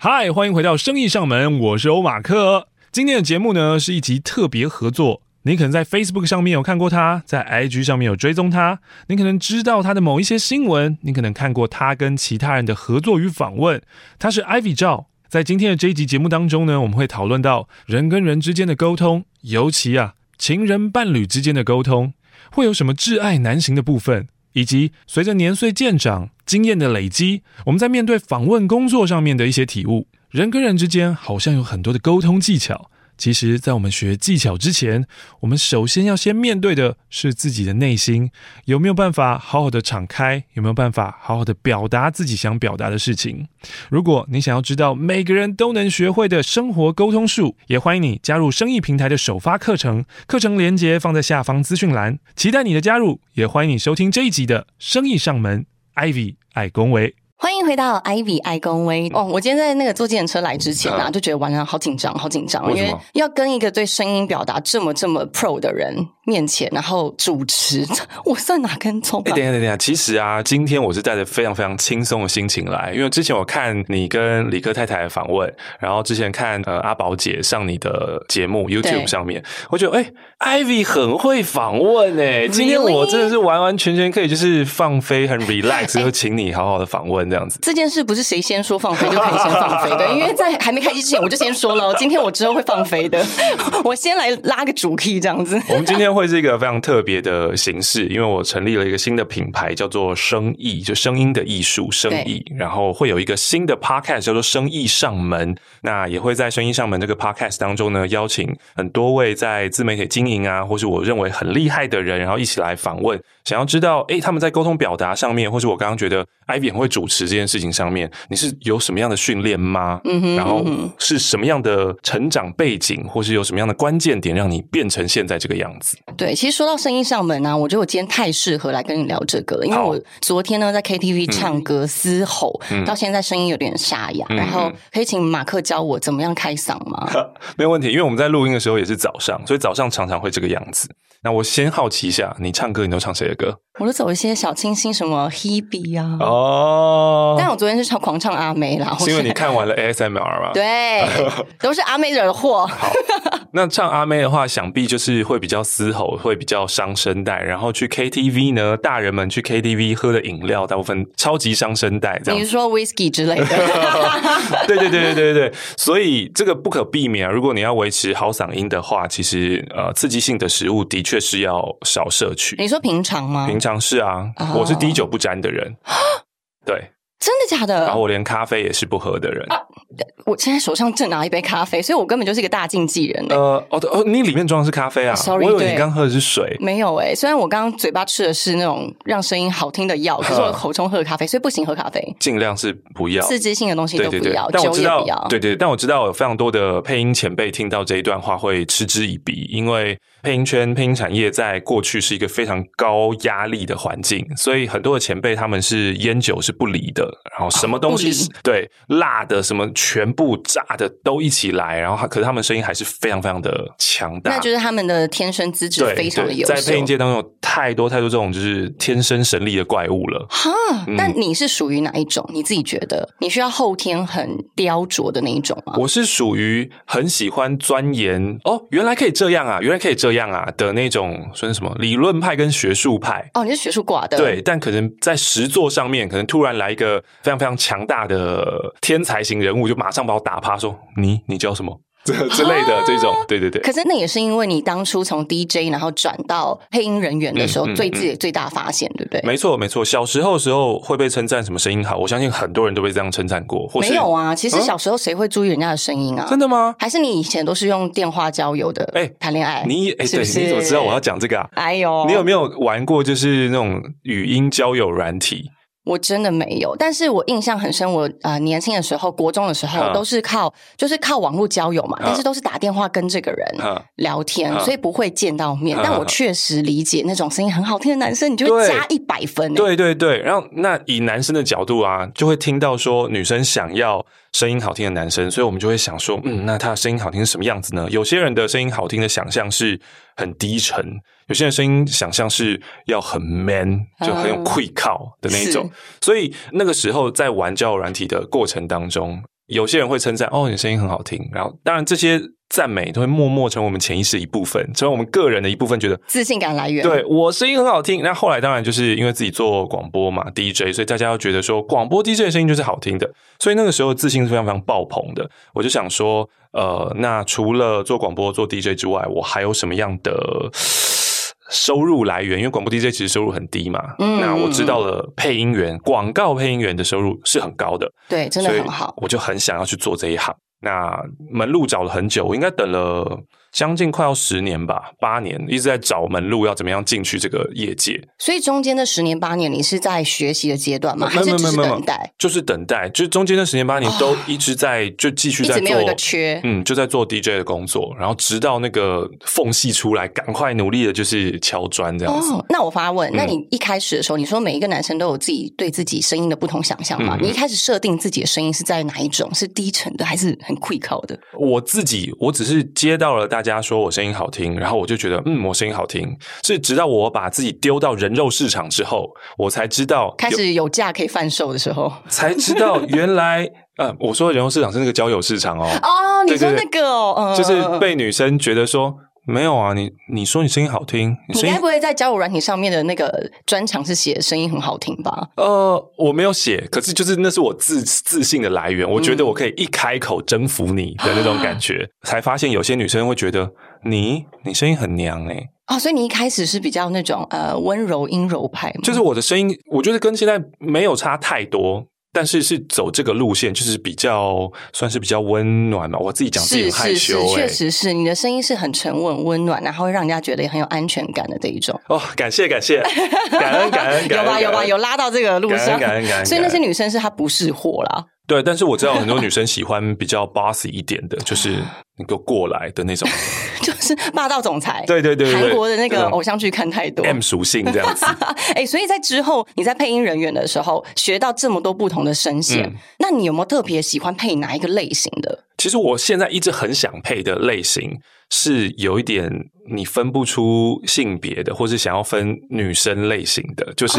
嗨，欢迎回到生意上门，我是欧马克。今天的节目呢是一集特别合作。你可能在 Facebook 上面有看过他，在 IG 上面有追踪他，你可能知道他的某一些新闻，你可能看过他跟其他人的合作与访问。他是 Ivy 赵。在今天的这一集节目当中呢，我们会讨论到人跟人之间的沟通，尤其啊情人伴侣之间的沟通，会有什么挚爱难行的部分。以及随着年岁渐长、经验的累积，我们在面对访问工作上面的一些体悟，人跟人之间好像有很多的沟通技巧。其实，在我们学技巧之前，我们首先要先面对的是自己的内心，有没有办法好好的敞开？有没有办法好好的表达自己想表达的事情？如果你想要知道每个人都能学会的生活沟通术，也欢迎你加入生意平台的首发课程，课程连接放在下方资讯栏，期待你的加入，也欢迎你收听这一集的生意上门，Ivy 爱恭维。欢迎回到 Ivy 爱公威。哦！我今天在那个坐计程车来之前啊，就觉得晚上好紧张，好紧张，因为要跟一个对声音表达这么这么 pro 的人面前，然后主持，我算哪根葱？哎，等一下，等下，其实啊，今天我是带着非常非常轻松的心情来，因为之前我看你跟理科太太的访问，然后之前看呃阿宝姐上你的节目 YouTube 上面，我觉得哎，Ivy 很会访问哎，今天我真的是完完全全可以就是放飞，很 relax，就请你好好的访问。这样子，这件事不是谁先说放飞就可以先放飞的，因为在还没开机之前我就先说了，今天我之后会放飞的，我先来拉个主 key 这样子。我们今天会是一个非常特别的形式，因为我成立了一个新的品牌，叫做生意，就声音的艺术，生意。然后会有一个新的 podcast 叫做生意上门，那也会在生意上门这个 podcast 当中呢，邀请很多位在自媒体经营啊，或是我认为很厉害的人，然后一起来访问，想要知道，诶，他们在沟通表达上面，或是我刚刚觉得 Ivy 很会主持。这件事情上面，你是有什么样的训练吗？嗯哼，然后是什么样的成长背景，或是有什么样的关键点，让你变成现在这个样子？对，其实说到声音上门呢、啊，我觉得我今天太适合来跟你聊这个了，因为我昨天呢在 KTV 唱歌嘶吼，嗯、到现在声音有点沙哑，嗯、然后可以请马克教我怎么样开嗓吗？没有问题，因为我们在录音的时候也是早上，所以早上常常会这个样子。那我先好奇一下，你唱歌你都唱谁的歌？我都走一些小清新，什么 Hebe 啊。哦。但我昨天是唱狂唱阿妹啦。是因为你看完了 ASMR 吗？对，都是阿妹惹的祸。好，那唱阿妹的话，想必就是会比较嘶吼，会比较伤声带。然后去 KTV 呢，大人们去 KTV 喝的饮料，大部分超级伤声带。这样。你是说 Whisky 之类的？对对对对对对。所以这个不可避免啊。如果你要维持好嗓音的话，其实呃，刺激性的食物的确。是要少摄取。你说平常吗？平常是啊，oh. 我是滴酒不沾的人。对。真的假的？然后我连咖啡也是不喝的人。啊，我现在手上正拿一杯咖啡，所以我根本就是一个大禁忌人。呃，哦哦，你里面装的是咖啡啊？Sorry，我以为你刚喝的是水。没有诶，虽然我刚刚嘴巴吃的是那种让声音好听的药，可是我口中喝的咖啡，所以不行喝咖啡。尽量是不要刺激性的东西都不要，但我知道，对对，但我知道有非常多的配音前辈听到这一段话会嗤之以鼻，因为配音圈、配音产业在过去是一个非常高压力的环境，所以很多的前辈他们是烟酒是不离的，然后什么。东西对辣的什么全部炸的都一起来，然后他可是他们声音还是非常非常的强大，那就是他们的天生资质非常的优秀。在配音界当中有太多太多这种就是天生神力的怪物了。哈，但你是属于哪一种？你自己觉得你需要后天很雕琢的那一种吗？我是属于很喜欢钻研哦，原来可以这样啊，原来可以这样啊的那种，算是什么理论派跟学术派？哦，你是学术挂的，对，但可能在实作上面，可能突然来一个非常非常强。大的天才型人物就马上把我打趴，说你你叫什么 这之类的这种，对对对。可是那也是因为你当初从 DJ 然后转到配音人员的时候，嗯嗯嗯、最自己最大发现，对不对？没错没错。小时候的时候会被称赞什么声音好，我相信很多人都被这样称赞过。或没有啊，其实小时候谁会注意人家的声音啊？真的吗？还是你以前都是用电话交友的？哎，谈恋爱？你哎，对，你怎么知道我要讲这个啊？哎呦，你有没有玩过就是那种语音交友软体？我真的没有，但是我印象很深。我呃年轻的时候，国中的时候，都是靠就是靠网络交友嘛，但是都是打电话跟这个人聊天，所以不会见到面。但我确实理解那种声音很好听的男生，你就会加一百分。对对对，然后那以男生的角度啊，就会听到说女生想要声音好听的男生，所以我们就会想说，嗯，那他的声音好听是什么样子呢？有些人的声音好听的想象是很低沉。有些人声音想象是要很 man，就很有愧靠的那一种，嗯、所以那个时候在玩交友软体的过程当中，有些人会称赞哦，你声音很好听。然后，当然这些赞美都会默默成为我们潜意识的一部分，成为我们个人的一部分，觉得自信感来源。对，我声音很好听。那后来当然就是因为自己做广播嘛，DJ，所以大家要觉得说广播 DJ 的声音就是好听的。所以那个时候自信是非常非常爆棚的。我就想说，呃，那除了做广播做 DJ 之外，我还有什么样的？收入来源，因为广播 DJ 其实收入很低嘛。嗯，那我知道了，配音员、广告配音员的收入是很高的。对，真的很好。我就很想要去做这一行。那门路找了很久，我应该等了。将近快要十年吧，八年一直在找门路，要怎么样进去这个业界。所以中间的十年八年，你是在学习的阶段吗？还是只是等待？就是等待，就是中间的十年八年都一直在、哦、就继续在做，一直没有一个缺，嗯，就在做 DJ 的工作，然后直到那个缝隙出来，赶快努力的就是敲砖这样子。哦、那我发问，那你一开始的时候，嗯、你说每一个男生都有自己对自己声音的不同想象吗？嗯、你一开始设定自己的声音是在哪一种？是低沉的，还是很 quick 的？我自己，我只是接到了大家说我声音好听，然后我就觉得嗯，我声音好听。是直到我把自己丢到人肉市场之后，我才知道开始有价可以贩售的时候，才知道原来呃，我说的人肉市场是那个交友市场哦。哦，你说那个哦，就是被女生觉得说。没有啊，你你说你声音好听，你，你该不会在交友软体上面的那个专长是写声音很好听吧？呃，我没有写，可是就是那是我自自信的来源。我觉得我可以一开口征服你的那种感觉，嗯、才发现有些女生会觉得你你声音很娘哎、欸。哦，所以你一开始是比较那种呃温柔阴柔派吗？就是我的声音，我觉得跟现在没有差太多。但是是走这个路线，就是比较算是比较温暖嘛。我自己讲自己害羞，欸，确实是你的声音是很沉稳、温暖，然后会让人家觉得也很有安全感的这一种。哦，感谢感谢，感 恩感恩，感恩有吧有吧有拉到这个路上，感恩感恩感恩。所以那些女生是她不是货啦。对，但是我知道很多女生喜欢比较 bossy 一点的，就是 能够过来的那种，就是霸道总裁。对对对，对，韩国的那个偶像剧看太多，M 属性这样子。哎，所以在之后你在配音人员的时候，学到这么多不同的声线，嗯、那你有没有特别喜欢配哪一个类型的？其实我现在一直很想配的类型。是有一点你分不出性别的，或是想要分女生类型的，就是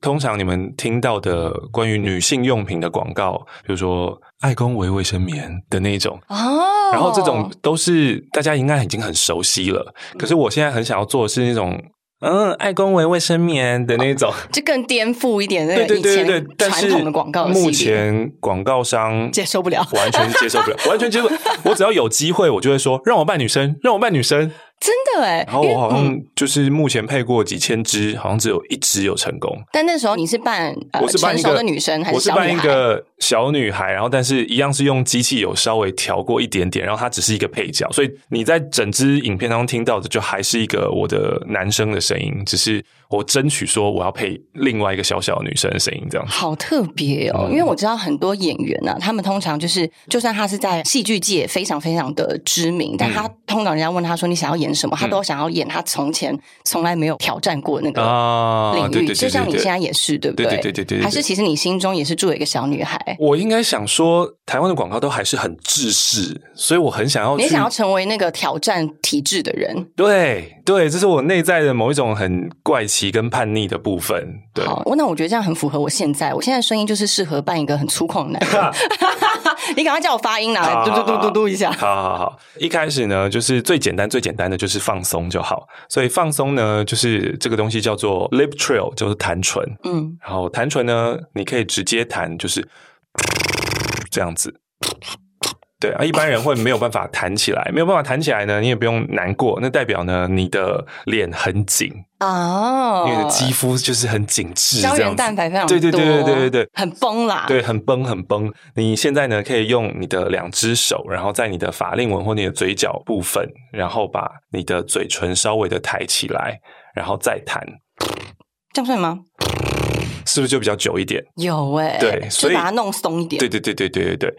通常你们听到的关于女性用品的广告，比如说爱工维卫生棉的那种哦，然后这种都是大家应该已经很熟悉了。可是我现在很想要做的是那种。嗯，爱公维卫生棉的那种，就更颠覆一点那个以前传统的广告。目前广告商接受不了，完全接受不了，完全接受。我只要有机会，我就会说，让我扮女生，让我扮女生。真的哎，然后我好像就是目前配过几千支，好像只有一支有成功。但那时候你是扮，我是扮一个女生，还是小女孩？我是扮一个小女孩，然后但是一样是用机器有稍微调过一点点，然后它只是一个配角，所以你在整支影片当中听到的就还是一个我的男生的声音，只是。我争取说我要配另外一个小小的女生的声音，这样好特别哦。嗯、因为我知道很多演员啊，他们通常就是，就算他是在戏剧界非常非常的知名，嗯、但他通常人家问他说你想要演什么，嗯、他都想要演他从前从来没有挑战过那个领域。就像你现在也是，对不对？对对对对对，对。还是其实你心中也是住了一个小女孩。我应该想说，台湾的广告都还是很制式，所以我很想要，你想要成为那个挑战体制的人。对对，这是我内在的某一种很怪奇。跟叛逆的部分，对。好，那我觉得这样很符合我现在。我现在声音就是适合扮一个很粗犷的男人。你赶快叫我发音啦，嘟嘟嘟嘟嘟一下。好好好，一开始呢，就是最简单最简单的就是放松就好。所以放松呢，就是这个东西叫做 lip trill，就是弹唇。嗯，然后弹唇呢，你可以直接弹，就是这样子。对啊，一般人会没有办法弹起来，没有办法弹起来呢，你也不用难过，那代表呢，你的脸很紧哦，你的肌肤就是很紧致，胶原蛋白非常多，对对对对对对对，很崩啦，对，很崩很崩。你现在呢，可以用你的两只手，然后在你的法令纹或你的嘴角部分，然后把你的嘴唇稍微的抬起来，然后再弹，这样算吗？是不是就比较久一点？有哎、欸、对，所以把它弄松一点。对对对对对对对。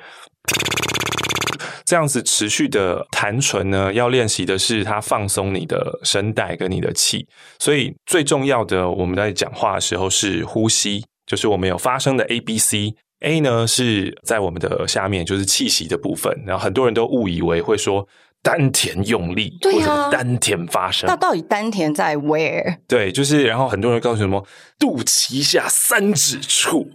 这样子持续的弹唇呢，要练习的是它放松你的声带跟你的气，所以最重要的我们在讲话的时候是呼吸，就是我们有发声的 A B C A 呢是在我们的下面，就是气息的部分，然后很多人都误以为会说丹田用力，对啊，丹田发声，那到底丹田在 where？对，就是然后很多人告诉什么肚脐下三指处。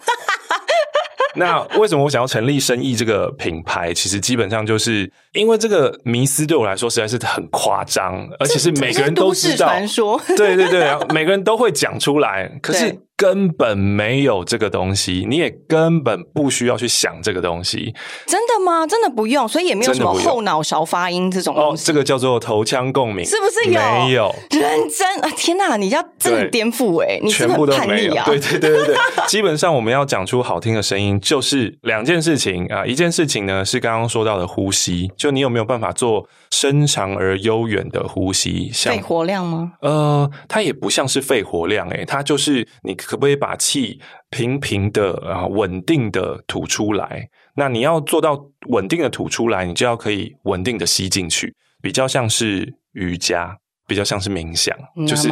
那为什么我想要成立生意这个品牌？其实基本上就是因为这个迷思对我来说实在是很夸张，而且是每个人都知道。传说。对对对，每个人都会讲出来，可是。根本没有这个东西，你也根本不需要去想这个东西。真的吗？真的不用，所以也没有什么后脑勺发音这种东西。哦，这个叫做头腔共鸣，是不是有？没有。认真啊！天哪，你要真的颠覆哎！你全部都没有。对对对对对，基本上我们要讲出好听的声音，就是两件事情啊。一件事情呢是刚刚说到的呼吸，就你有没有办法做深长而悠远的呼吸？像肺活量吗？呃，它也不像是肺活量诶，它就是你。可不可以把气平平的啊稳定的吐出来？那你要做到稳定的吐出来，你就要可以稳定的吸进去，比较像是瑜伽，比较像是冥想，就是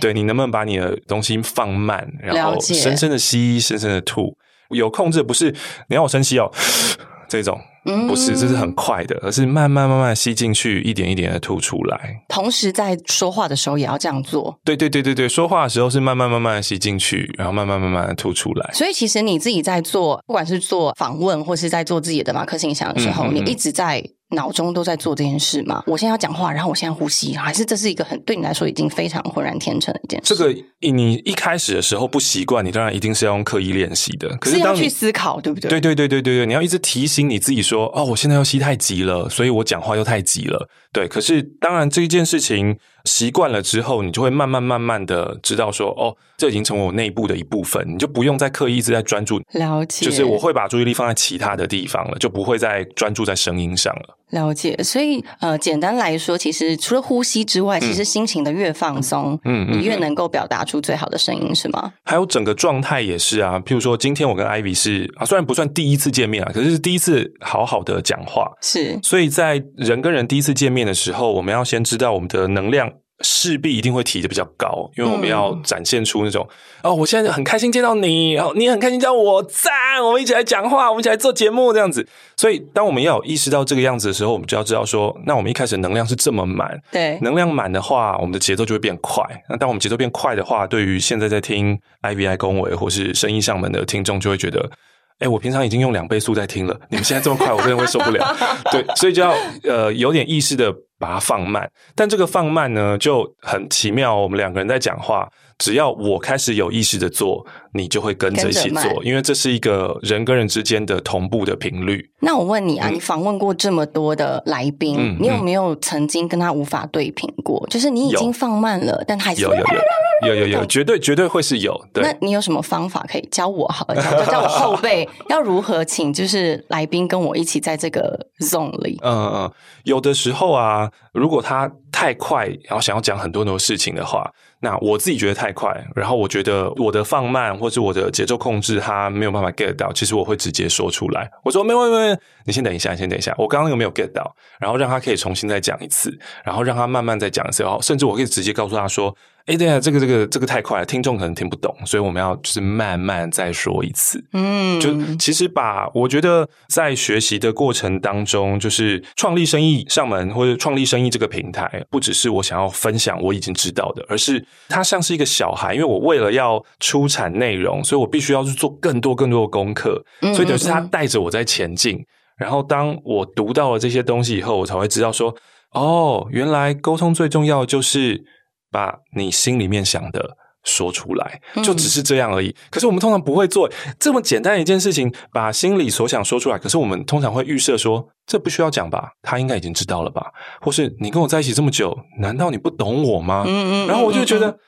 对，你能不能把你的东西放慢，然后深深的吸，深深的吐，有控制，不是你要我深吸哦。这种不是，这是很快的，而是慢慢慢慢吸进去，一点一点的吐出来。同时在说话的时候也要这样做。对对对对对，说话的时候是慢慢慢慢的吸进去，然后慢慢慢慢的吐出来。所以其实你自己在做，不管是做访问或是在做自己的马克信箱的时候，嗯嗯嗯，你一直在。脑中都在做这件事吗？我现在要讲话，然后我现在呼吸，还是这是一个很对你来说已经非常浑然天成的一件事？这个你一开始的时候不习惯，你当然一定是要用刻意练习的。可是要去思考，对不对？对对对对对对，你要一直提醒你自己说：“哦，我现在要吸太急了，所以我讲话又太急了。”对，可是当然这一件事情。习惯了之后，你就会慢慢慢慢的知道说，哦，这已经成为我内部的一部分，你就不用再刻意一直在专注。了解，就是我会把注意力放在其他的地方了，就不会再专注在声音上了。了解，所以呃，简单来说，其实除了呼吸之外，嗯、其实心情的越放松，嗯，你越能够表达出最好的声音，是吗？还有整个状态也是啊。譬如说，今天我跟 Ivy 是啊，虽然不算第一次见面啊，可是是第一次好好的讲话，是。所以在人跟人第一次见面的时候，我们要先知道我们的能量。势必一定会提的比较高，因为我们要展现出那种、嗯、哦，我现在很开心见到你，然后你很开心叫我赞，我们一起来讲话，我们一起来做节目这样子。所以，当我们要有意识到这个样子的时候，我们就要知道说，那我们一开始能量是这么满，对，能量满的话，我们的节奏就会变快。那当我们节奏变快的话，对于现在在听 IVI 恭维或是声艺上门的听众，就会觉得。哎，我平常已经用两倍速在听了，你们现在这么快，我真的会受不了。对，所以就要呃有点意识的把它放慢。但这个放慢呢，就很奇妙。我们两个人在讲话，只要我开始有意识的做，你就会跟着一起做，因为这是一个人跟人之间的同步的频率。那我问你啊，嗯、你访问过这么多的来宾，嗯、你有没有曾经跟他无法对频过？就是你已经放慢了，但还是有有有。有有 有，绝对绝对会是有。对，那你有什么方法可以教我？好了，教教我后辈 要如何请，就是来宾跟我一起在这个 zone 里。嗯嗯，有的时候啊，如果他太快，然后想要讲很多很多事情的话。那我自己觉得太快，然后我觉得我的放慢或是我的节奏控制他没有办法 get 到，其实我会直接说出来，我说没有没有，你先等一下，先等一下，我刚刚那个没有 get 到？然后让他可以重新再讲一次，然后让他慢慢再讲一次，然后甚至我可以直接告诉他说。哎，对啊，这个这个这个太快了，听众可能听不懂，所以我们要就是慢慢再说一次。嗯，就其实把我觉得在学习的过程当中，就是创立生意上门或者创立生意这个平台，不只是我想要分享我已经知道的，而是它像是一个小孩，因为我为了要出产内容，所以我必须要去做更多更多的功课，所以等于是他带着我在前进。然后当我读到了这些东西以后，我才会知道说，哦，原来沟通最重要的就是。把你心里面想的说出来，就只是这样而已。嗯、可是我们通常不会做这么简单的一件事情，把心里所想说出来。可是我们通常会预设说，这不需要讲吧？他应该已经知道了吧？或是你跟我在一起这么久，难道你不懂我吗？嗯嗯。然后我就觉得，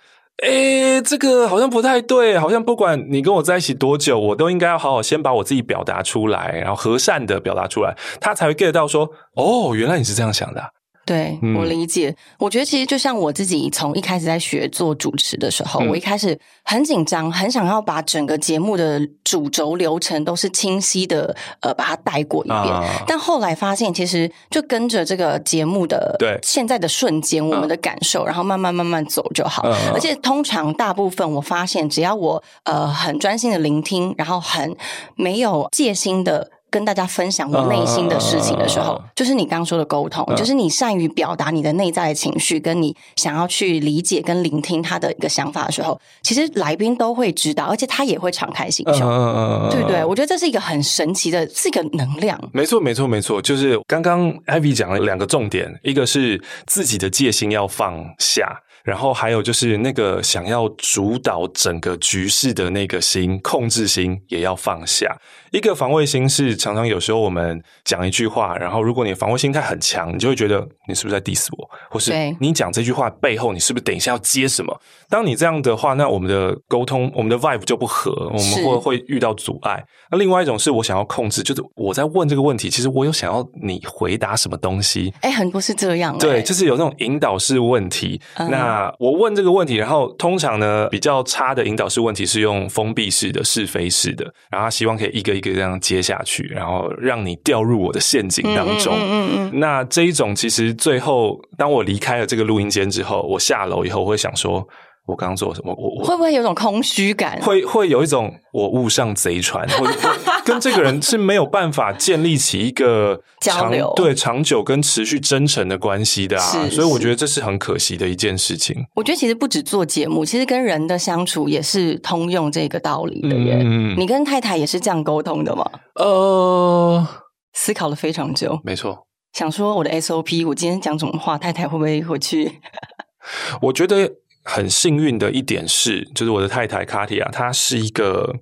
诶，这个好像不太对，好像不管你跟我在一起多久，我都应该要好好先把我自己表达出来，然后和善的表达出来，他才会 get 到说，哦，原来你是这样想的、啊。对，我理解。嗯、我觉得其实就像我自己从一开始在学做主持的时候，嗯、我一开始很紧张，很想要把整个节目的主轴流程都是清晰的，呃，把它带过一遍。啊、但后来发现，其实就跟着这个节目的对现在的瞬间，我们的感受，啊、然后慢慢慢慢走就好。啊、而且通常大部分我发现，只要我呃很专心的聆听，然后很没有戒心的。跟大家分享我内心的事情的时候，uh, 就是你刚刚说的沟通，uh, 就是你善于表达你的内在的情绪，跟你想要去理解跟聆听他的一个想法的时候，其实来宾都会知道，而且他也会敞开心胸，uh, 对不对？我觉得这是一个很神奇的，是一个能量。没错，没错，没错，就是刚刚艾比讲了两个重点，一个是自己的戒心要放下。然后还有就是那个想要主导整个局势的那个心，控制心也要放下。一个防卫心是常常有时候我们讲一句话，然后如果你防卫心态很强，你就会觉得你是不是在 diss 我，或是你讲这句话背后你是不是等一下要接什么？当你这样的话，那我们的沟通，我们的 vibe 就不合，我们会会遇到阻碍。那另外一种是我想要控制，就是我在问这个问题，其实我有想要你回答什么东西。哎，很多是这样，对，就是有那种引导式问题。嗯、那我问这个问题，然后通常呢比较差的引导式问题是用封闭式的、是非式的，然后他希望可以一个一个这样接下去，然后让你掉入我的陷阱当中。嗯嗯，嗯，嗯，那这一种其实最后，当我离开了这个录音间之后，我下楼以后，我会想说。我刚刚做什么？我我会不会有种空虚感？会会有一种我误上贼船，或者 跟这个人是没有办法建立起一个长交流，对长久跟持续真诚的关系的啊。所以我觉得这是很可惜的一件事情。我觉得其实不止做节目，其实跟人的相处也是通用这个道理的耶。嗯，你跟太太也是这样沟通的吗？呃，思考了非常久，没错。想说我的 SOP，我今天讲什么话，太太会不会回去？我觉得。很幸运的一点是，就是我的太太卡蒂亚，她是一个，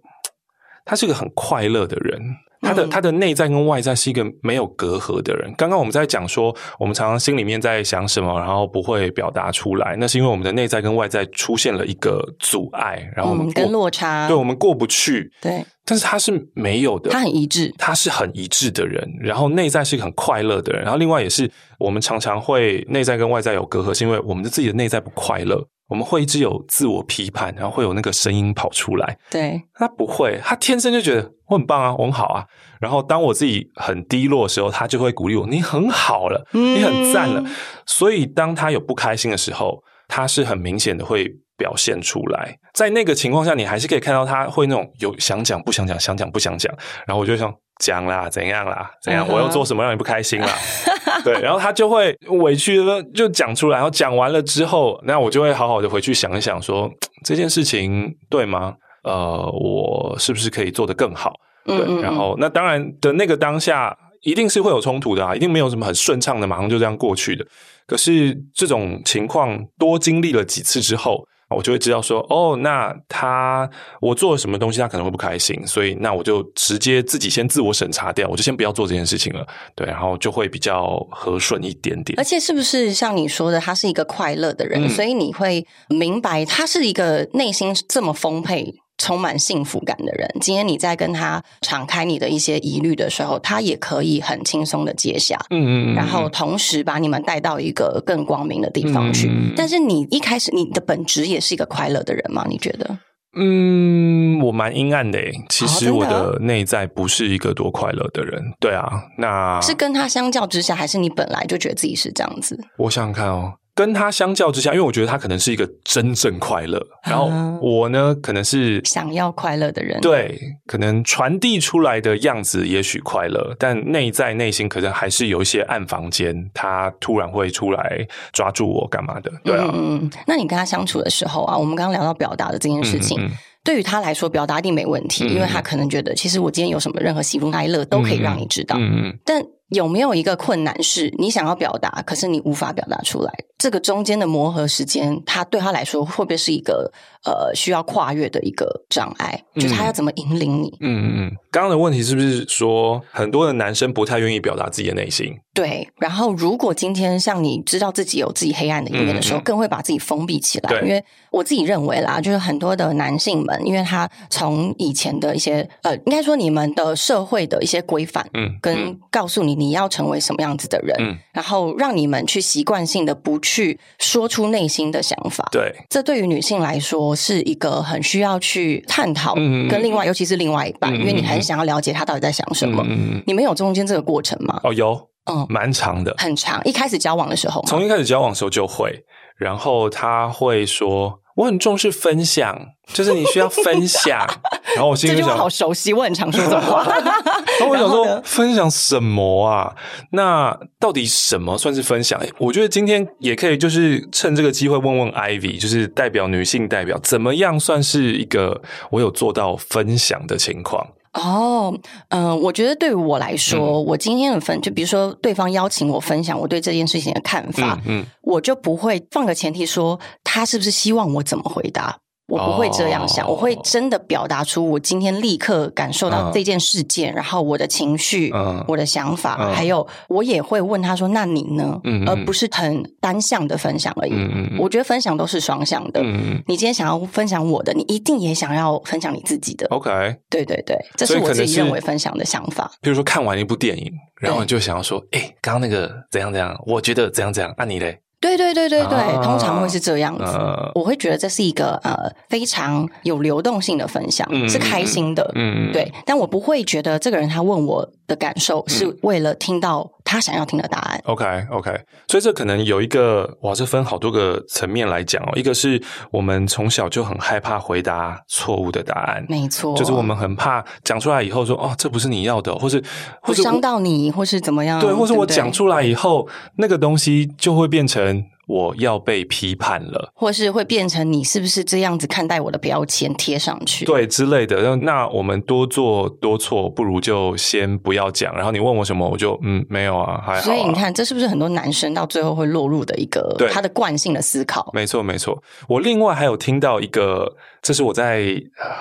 她是一个很快乐的人。她的她的内在跟外在是一个没有隔阂的人。刚刚我们在讲说，我们常常心里面在想什么，然后不会表达出来，那是因为我们的内在跟外在出现了一个阻碍，然后我们、嗯、跟落差，对，我们过不去。对，但是他是没有的，他很一致，他是很一致的人。然后内在是一个很快乐的人，然后另外也是我们常常会内在跟外在有隔阂，是因为我们的自己的内在不快乐。我们会一直有自我批判，然后会有那个声音跑出来。对，他不会，他天生就觉得我很棒啊，我很好啊。然后当我自己很低落的时候，他就会鼓励我：“你很好了，嗯、你很赞了。”所以当他有不开心的时候，他是很明显的会表现出来。在那个情况下，你还是可以看到他会那种有想讲不想讲，想讲不想讲。然后我就想。讲啦，怎样啦，怎样？我又做什么让你不开心啦？对，然后他就会委屈的就讲出来，然后讲完了之后，那我就会好好的回去想一想说，说这件事情对吗？呃，我是不是可以做得更好？对，嗯嗯嗯，然后那当然的那个当下一定是会有冲突的啊，一定没有什么很顺畅的，马上就这样过去的。可是这种情况多经历了几次之后。我就会知道说，哦，那他我做了什么东西，他可能会不开心，所以那我就直接自己先自我审查掉，我就先不要做这件事情了，对，然后就会比较和顺一点点。而且是不是像你说的，他是一个快乐的人，嗯，所以你会明白他是一个内心这么丰沛。充满幸福感的人，今天你在跟他敞开你的一些疑虑的时候，他也可以很轻松的接下，嗯嗯，嗯，然后同时把你们带到一个更光明的地方去。但是你一开始你的本质也是一个快乐的人吗？你觉得？嗯，我蛮阴暗的诶。其实我的内在不是一个多快乐的人。对啊，那是跟他相较之下，还是你本来就觉得自己是这样子？我想想看哦。跟他相较之下，因为我觉得他可能是一个真正快乐，然后我呢，可能是想要快乐的人。对，可能传递出来的样子也许快乐，但内在内心可能还是有一些暗房间，他突然会出来抓住我干嘛的？对啊。嗯，那你跟他相处的时候啊，我们刚刚聊到表达的这件事情，嗯嗯，对于他来说，表达一定没问题，嗯，因为他可能觉得，其实我今天有什么任何喜怒哀乐都可以让你知道。嗯嗯，但有没有一个困难是你想要表达，可是你无法表达出来？这个中间的磨合时间，他对他来说会不会是一个呃需要跨越的一个障碍？嗯、就是他要怎么引领你？嗯嗯嗯。刚刚的问题是不是说很多的男生不太愿意表达自己的内心？对。然后如果今天像你知道自己有自己黑暗的一面的时候，嗯、更会把自己封闭起来。因为我自己认为啦，就是很多的男性们，因为他从以前的一些呃，应该说你们的社会的一些规范，嗯，跟告诉你你要成为什么样子的人，嗯，然后让你们去习惯性的不去。说出内心的想法，对，这对于女性来说是一个很需要去探讨，跟另外，尤其是另外一半，因为你很想要了解他到底在想什么。你们有中间这个过程吗？哦，有，嗯，蛮长的，很长。一开始交往的时候，从一开始交往的时候就会，然后他会说。我很重视分享，就是你需要分享。然后我心里想，好熟悉，我很常说这种话。然后我想说，分享什么啊？那到底什么算是分享？我觉得今天也可以，就是趁这个机会问问 Ivy，就是代表女性代表，怎么样算是一个我有做到分享的情况？哦，嗯、呃，我觉得对于我来说，嗯、我今天的分，就比如说对方邀请我分享我对这件事情的看法，嗯，嗯我就不会放个前提说他是不是希望我怎么回答。我不会这样想，oh. 我会真的表达出我今天立刻感受到这件事件，uh. 然后我的情绪、uh. 我的想法，uh. 还有我也会问他说：“那你呢？” uh. 而不是很单向的分享而已。Uh. 我觉得分享都是双向的。Uh. 你今天想要分享我的，你一定也想要分享你自己的。OK，对对对，这是我自己认为分享的想法。比如说看完一部电影，然后你就想要说：“哎，刚刚那个怎样怎样？我觉得怎样怎样？那你嘞？”对对对对对，啊、通常会是这样子。啊、我会觉得这是一个呃非常有流动性的分享，嗯、是开心的。嗯，对。但我不会觉得这个人他问我的感受是为了听到他想要听的答案。OK OK，所以这可能有一个，哇，这分好多个层面来讲哦。一个是我们从小就很害怕回答错误的答案，没错，就是我们很怕讲出来以后说哦，这不是你要的，或是或是伤到你，或是怎么样？对，或是我讲出来以后，那个东西就会变成。我要被批判了，或是会变成你是不是这样子看待我的标签贴上去，对之类的。那我们多做多错，不如就先不要讲。然后你问我什么，我就嗯没有啊，还好啊。所以你看，这是不是很多男生到最后会落入的一个对他的惯性的思考？没错，没错。我另外还有听到一个，这是我在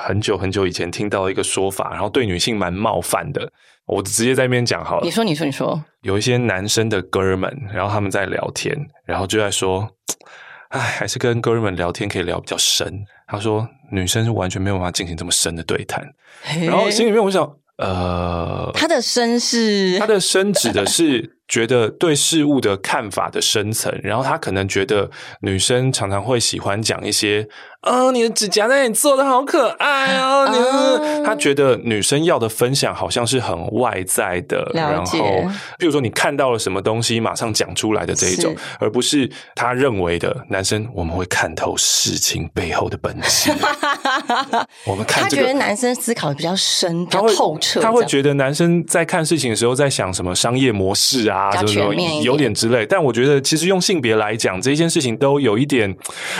很久很久以前听到一个说法，然后对女性蛮冒犯的。我直接在那边讲好了。你说，你说，你说，有一些男生的哥们，然后他们在聊天，然后就在说，哎，还是跟哥们聊天可以聊比较深。他说，女生是完全没有办法进行这么深的对谈。然后心里面我想，呃，他的深是他的深指的是。觉得对事物的看法的深层，然后他可能觉得女生常常会喜欢讲一些，啊，你的指甲那里做的好可爱哦，你的，他觉得女生要的分享好像是很外在的，然后，比如说你看到了什么东西，马上讲出来的这一种，而不是他认为的男生我们会看透事情背后的本质。我们看、这个，他觉得男生思考的比较深、比较透彻，他会觉得男生在看事情的时候在想什么商业模式啊。啊，就是说有点之类，但我觉得其实用性别来讲，这件事情都有一点，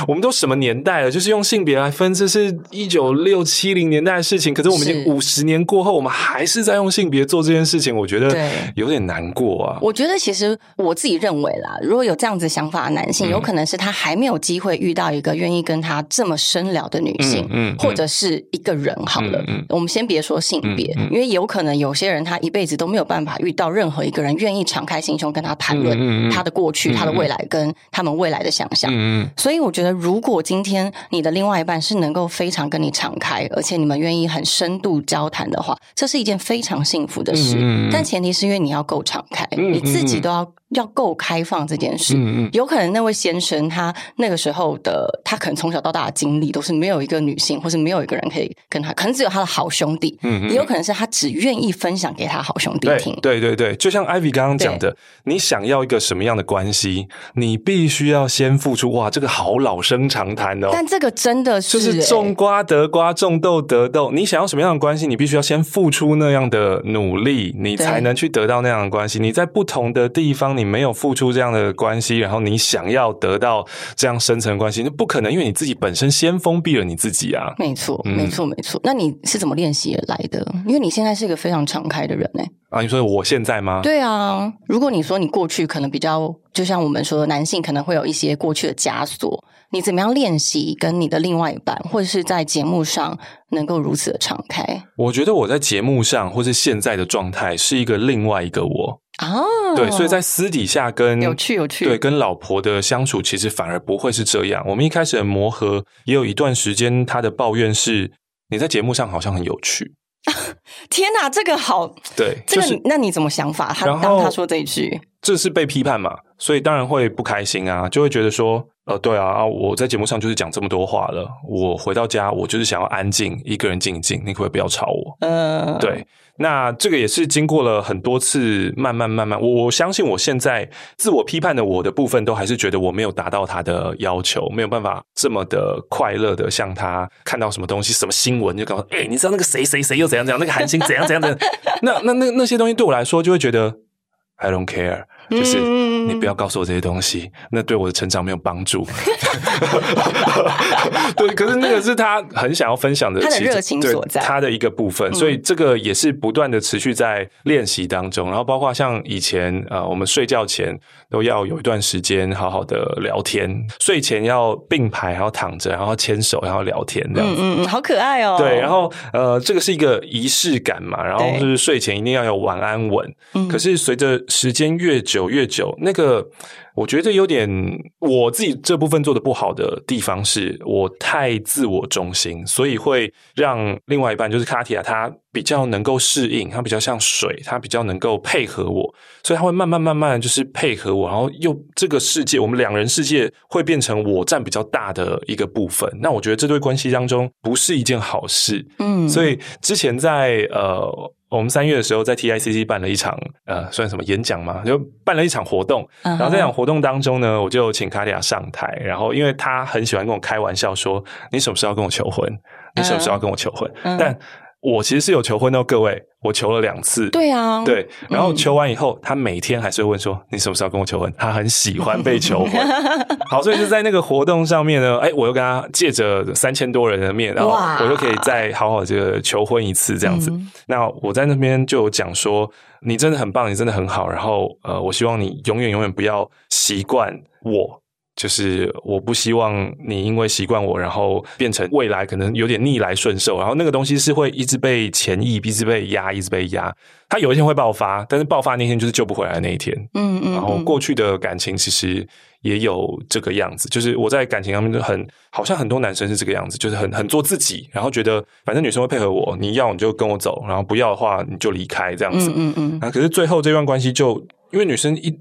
我们都什么年代了？就是用性别来分，这是一九六七零年代的事情。可是我们已经五十年过后，我们还是在用性别做这件事情，我觉得有点难过啊。我觉得其实我自己认为啦，如果有这样子想法的男性，有可能是他还没有机会遇到一个愿意跟他这么深聊的女性，嗯，或者是一个人好了。我们先别说性别，因为有可能有些人他一辈子都没有办法遇到任何一个人愿意敞开心胸跟他谈论他的过去、他的未来跟他们未来的想象。所以我觉得，如果今天你的另外一半是能够非常跟你敞开，而且你们愿意很深度交谈的话，这是一件非常幸福的事。但前提是因为你要够敞开，嗯、你自己都要。要够开放这件事，嗯嗯，有可能那位先生他那个时候的他可能从小到大的经历都是没有一个女性，或是没有一个人可以跟他，可能只有他的好兄弟，嗯嗯，也有可能是他只愿意分享给他好兄弟听。对对对，就像 Ivy 刚刚讲的，你想要一个什么样的关系，你必须要先付出。哇，这个好老生常谈哦。但这个真的是，就是种瓜得瓜，种豆得豆。你想要什么样的关系，你必须要先付出那样的努力，你才能去得到那样的关系。你在不同的地方，你没有付出这样的关系，然后你想要得到这样深层关系，那不可能，因为你自己本身先封闭了你自己啊。没错，没错，没错。那你是怎么练习而来的？因为你现在是一个非常敞开的人呢。啊，你说我现在吗？对啊。如果你说你过去可能比较，就像我们说，男性可能会有一些过去的枷锁，你怎么样练习跟你的另外一半，或者是在节目上能够如此的敞开？我觉得我在节目上，或是现在的状态，是一个另外一个我。啊，对，所以在私底下跟有趣有趣，对，跟老婆的相处，其实反而不会是这样。我们一开始的磨合，也有一段时间，他的抱怨是你在节目上好像很有趣。天哪，这个好，对，这个、就是、那你怎么想法？他当他说这一句，这是被批判嘛，所以当然会不开心啊，就会觉得说。呃，对啊，我在节目上就是讲这么多话了，我回到家我就是想要安静，一个人静一静，你可不可以不要吵我？嗯，对。那这个也是经过了很多次慢慢慢慢，我我相信我现在自我批判的我的部分，都还是觉得我没有达到他的要求，没有办法这么的快乐的像他看到什么东西、什么新闻就告诉哎，你知道那个谁谁谁又怎样怎样，那个韩星怎样怎样怎样，那那那那些东西对我来说就会觉得 I don't care。就是你不要告诉我这些东西，那对我的成长没有帮助。对，可是那个是他很想要分享的，他的热情所在，他的一个部分。所以这个也是不断的持续在练习当中。然后包括像以前呃，我们睡觉前都要有一段时间好好的聊天，睡前要并排，然后躺着，然后牵手，然后聊天这样子。嗯嗯，好可爱哦。对，然后呃，这个是一个仪式感嘛。然后就是睡前一定要有晚安吻。可是随着时间越久，久越久，那个我觉得有点我自己这部分做的不好的地方是，我太自我中心，所以会让另外一半就是卡提亚，他比较能够适应，他比较像水，他比较能够配合我，所以他会慢慢慢慢就是配合我，然后又这个世界，我们两人世界会变成我占比较大的一个部分。那我觉得这对关系当中不是一件好事。嗯，所以之前在呃。我们三月的时候在 TICC 办了一场呃，算什么演讲嘛？就办了一场活动。然后在这场活动当中呢，我就请卡地亚上台。然后因为他很喜欢跟我开玩笑说：“你什么时候要跟我求婚？你什么时候要跟我求婚？”但我其实是有求婚的，各位，我求了两次。对啊，对。然后求完以后，他每天还是会问说：“你什么时候要跟我求婚？”他很喜欢被求婚。好，所以就在那个活动上面呢，哎，我又跟他借着三千多人的面，然后我就可以再好好这个求婚一次，这样子。那我在那边就有讲说：“你真的很棒，你真的很好。”然后呃，我希望你永远永远不要习惯我。就是我不希望你因为习惯我，然后变成未来可能有点逆来顺受，然后那个东西是会一直被潜意，一直被压，一直被压。他有一天会爆发，但是爆发那天就是救不回来的那一天。嗯嗯。然后过去的感情其实也有这个样子，就是我在感情上面就很好像很多男生是这个样子，就是很很做自己，然后觉得反正女生会配合我，你要你就跟我走，然后不要的话你就离开这样子。嗯嗯。啊，可是最后这段关系就因为女生一。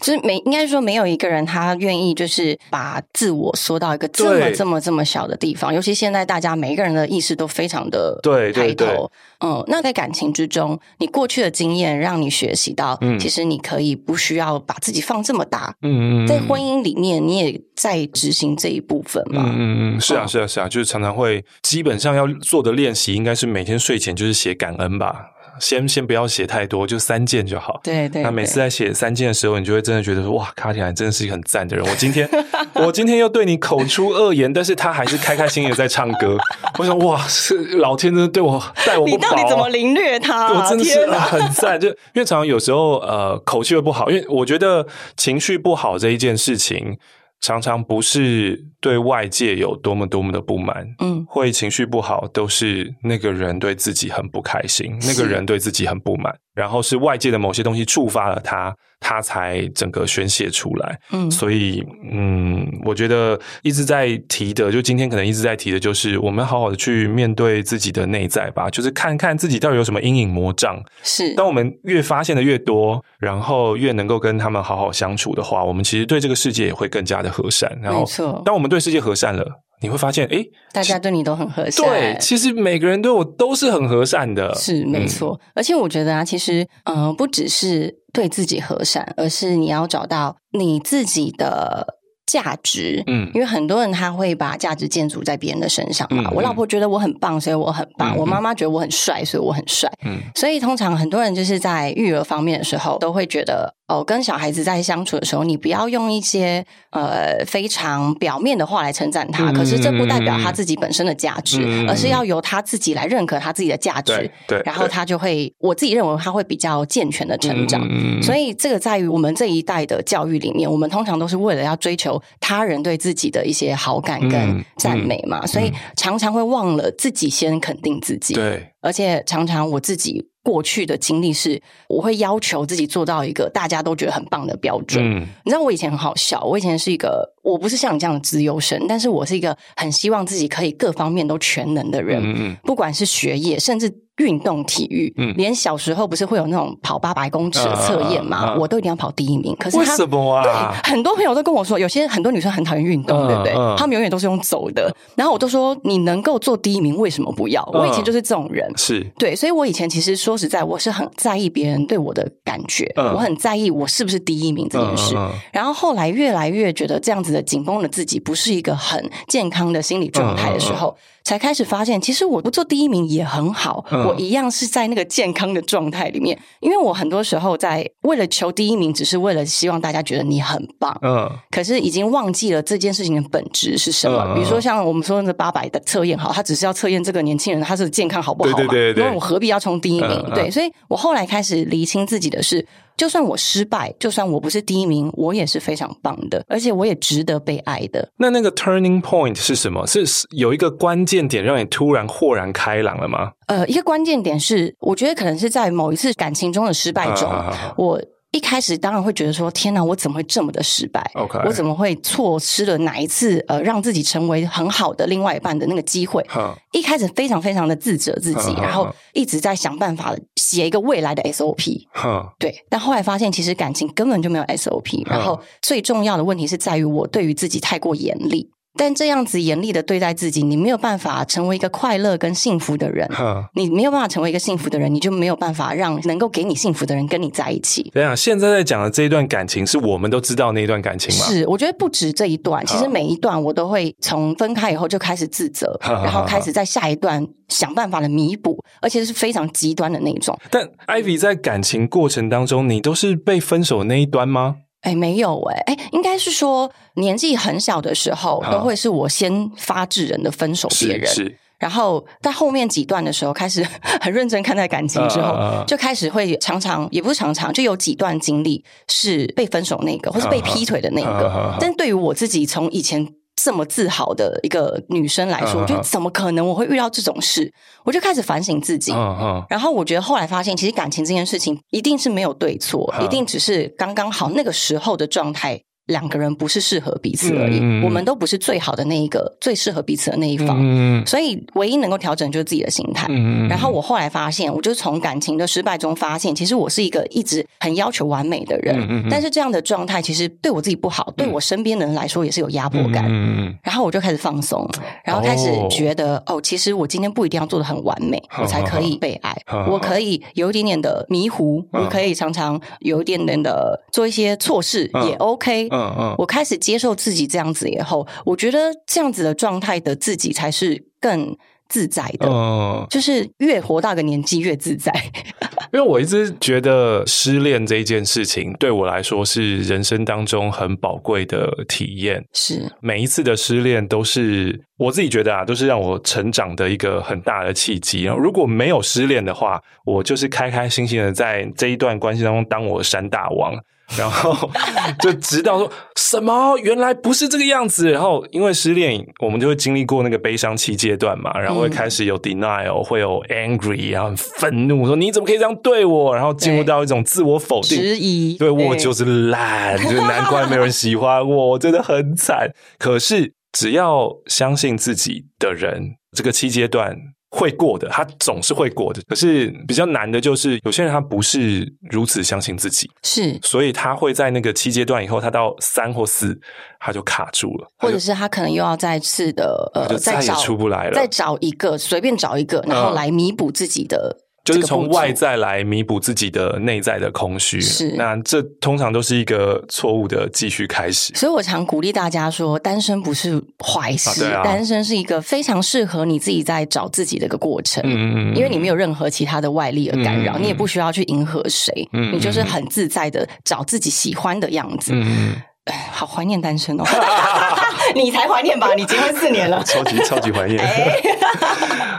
就是没，应该说没有一个人他愿意就是把自我缩到一个这么这么这么小的地方，尤其现在大家每一个人的意识都非常的对抬头。嗯，那在感情之中，你过去的经验让你学习到，嗯，其实你可以不需要把自己放这么大。嗯嗯，在婚姻里面，你也在执行这一部分嘛。嗯嗯，是啊是啊是啊，就是常常会基本上要做的练习，应该是每天睡前就是写感恩吧。先先不要写太多，就三件就好。对对，对。那每次在写三件的时候，你就会真的觉得说：“哇，卡提兰真的是一个很赞的人。”我今天我今天又对你口出恶言，但是他还是开开心心的在唱歌。我想，哇，是老天真的对我待我不薄。你到底怎么凌虐他啊？我真的是很赞，就因为常常有时候呃口气会不好，因为我觉得情绪不好这一件事情。常常不是对外界有多么多么的不满，嗯，会情绪不好，都是那个人对自己很不开心，那个人对自己很不满。然后是外界的某些东西触发了他，他才整个宣泄出来。嗯，所以嗯，我觉得一直在提的，就今天可能一直在提的，就是我们好好的去面对自己的内在吧，就是看看自己到底有什么阴影魔障。是，当我们越发现的越多，然后越能够跟他们好好相处的话，我们其实对这个世界也会更加的和善。然后，当我们对世界和善了。你会发现，诶，大家对你都很和善。对，其实每个人对我都是很和善的。是，没错。嗯，而且我觉得啊，其实，嗯，不只是对自己和善，而是你要找到你自己的价值。嗯，因为很多人他会把价值建筑在别人的身上嘛。嗯，我老婆觉得我很棒，所以我很棒。嗯，我妈妈觉得我很帅，所以我很帅。嗯，所以通常很多人就是在育儿方面的时候，都会觉得。哦，跟小孩子在相处的时候，你不要用一些呃非常表面的话来称赞他，嗯、可是这不代表他自己本身的价值，嗯、而是要由他自己来认可他自己的价值，对，对，然后他就会，我自己认为他会比较健全的成长。嗯、所以这个在于我们这一代的教育里面，我们通常都是为了要追求他人对自己的一些好感跟赞美嘛，所以常常会忘了自己先肯定自己。对，而且常常我自己。过去的经历是，我会要求自己做到一个大家都觉得很棒的标准。嗯，你知道我以前很好笑，我以前是一个，我不是像你这样的资优生，但是我是一个很希望自己可以各方面都全能的人。嗯嗯，不管是学业，甚至运动体育，嗯，连小时候不是会有那种跑八百公尺的测验嘛，啊啊啊、我都一定要跑第一名。可是为什么啊？对，很多朋友都跟我说，有些很多女生很讨厌运动，啊、对不对？啊、他们永远都是用走的。然后我都说，你能够做第一名，为什么不要？啊、我以前就是这种人，是对，所以我以前其实说实在，我是很在意别人对我的感觉，啊、我很在意我是不是第一名这件事。啊、然后后来越来越觉得这样子的紧绷的自己不是一个很健康的心理状态的时候。才开始发现，其实我不做第一名也很好，嗯、我一样是在那个健康的状态里面。因为我很多时候在为了求第一名，只是为了希望大家觉得你很棒。嗯，可是已经忘记了这件事情的本质是什么。嗯、比如说像我们说的八百的测验，好，他只是要测验这个年轻人他是健康好不好嘛？对对对对。因为我何必要冲第一名？嗯、对，所以我后来开始厘清自己的是。就算我失败，就算我不是第一名，我也是非常棒的，而且我也值得被爱的。那那个 turning point 是什么？是有一个关键点让你突然豁然开朗了吗？呃，一个关键点是，我觉得可能是在某一次感情中的失败中，我。一开始当然会觉得说：“天哪，我怎么会这么的失败.我怎么会错失了哪一次呃让自己成为很好的另外一半的那个机会？Huh. 一开始非常非常的自责自己，huh. 然后一直在想办法写一个未来的 SOP。Huh. 对，但后来发现其实感情根本就没有 SOP。然后最重要的问题是在于我对于自己太过严厉。”但这样子严厉的对待自己，你没有办法成为一个快乐跟幸福的人。你没有办法成为一个幸福的人，你就没有办法让能够给你幸福的人跟你在一起。对啊，现在在讲的这一段感情，是我们都知道那一段感情吗？是，我觉得不止这一段，其实每一段我都会从分开以后就开始自责.然后开始在下一段想办法的弥补，而且是非常极端的那种。但 Ivy 在感情过程当中，你都是被分手那一端吗？哎，没有哎，哎，应该是说年纪很小的时候，都会是我先发制人的分手别人，是，是，然后在后面几段的时候，开始 很认真看待感情之后，啊、就开始会常常，也不是常常，就有几段经历是被分手那个，或是被劈腿的那个。但对于我自己，从以前。这么自豪的一个女生来说，我觉得怎么可能我会遇到这种事？我就开始反省自己。然后我觉得后来发现，其实感情这件事情一定是没有对错，一定只是刚刚好那个时候的状态。两个人不是适合彼此而已，嗯、我们都不是最好的那一个，最适合彼此的那一方。嗯、所以唯一能够调整就是自己的心态。嗯、然后我后来发现，我就从感情的失败中发现，其实我是一个一直很要求完美的人。嗯、但是这样的状态其实对我自己不好，嗯、对我身边的人来说也是有压迫感。嗯、然后我就开始放松，然后开始觉得哦，哦，其实我今天不一定要做的很完美，哦、我才可以被爱。哦、我可以有一点点的迷糊，哦、我可以常常有一点点的做一些错事，哦、也 OK。嗯嗯，我开始接受自己这样子以后，我觉得这样子的状态的自己才是更自在的。嗯，就是越活到个年纪越自在。因为我一直觉得失恋这一件事情对我来说是人生当中很宝贵的体验。是每一次的失恋都是我自己觉得啊，都是让我成长的一个很大的契机。然后如果没有失恋的话，我就是开开心心的在这一段关系当中当我的山大王。然后就直到说什么原来不是这个样子，然后因为失恋，我们就会经历过那个悲伤期阶段嘛，然后会开始有 denial，会有 angry，然后很愤怒，说你怎么可以这样对我？然后进入到一种自我否定，质疑，对，我就是烂，就是难怪没有人喜欢我，我真的很惨。可是只要相信自己的人，这个期阶段。会过的，他总是会过的。可是比较难的就是，有些人他不是如此相信自己，是，所以他会在那个七阶段以后，他到三或四，他就卡住了，或者是他可能又要再次的呃，就再也出不来了，再找一个随便找一个，然后来弥补自己的。嗯就是从外在来弥补自己的内在的空虚，是，那这通常都是一个错误的继续开始。所以我常鼓励大家说，单身不是坏事，啊啊、单身是一个非常适合你自己在找自己的一个过程。嗯嗯嗯，因为你没有任何其他的外力而干扰，你也不需要去迎合谁，嗯嗯，你就是很自在的找自己喜欢的样子。嗯嗯。好怀念单身哦！你才怀念吧？你结婚四年了，超级超级怀念。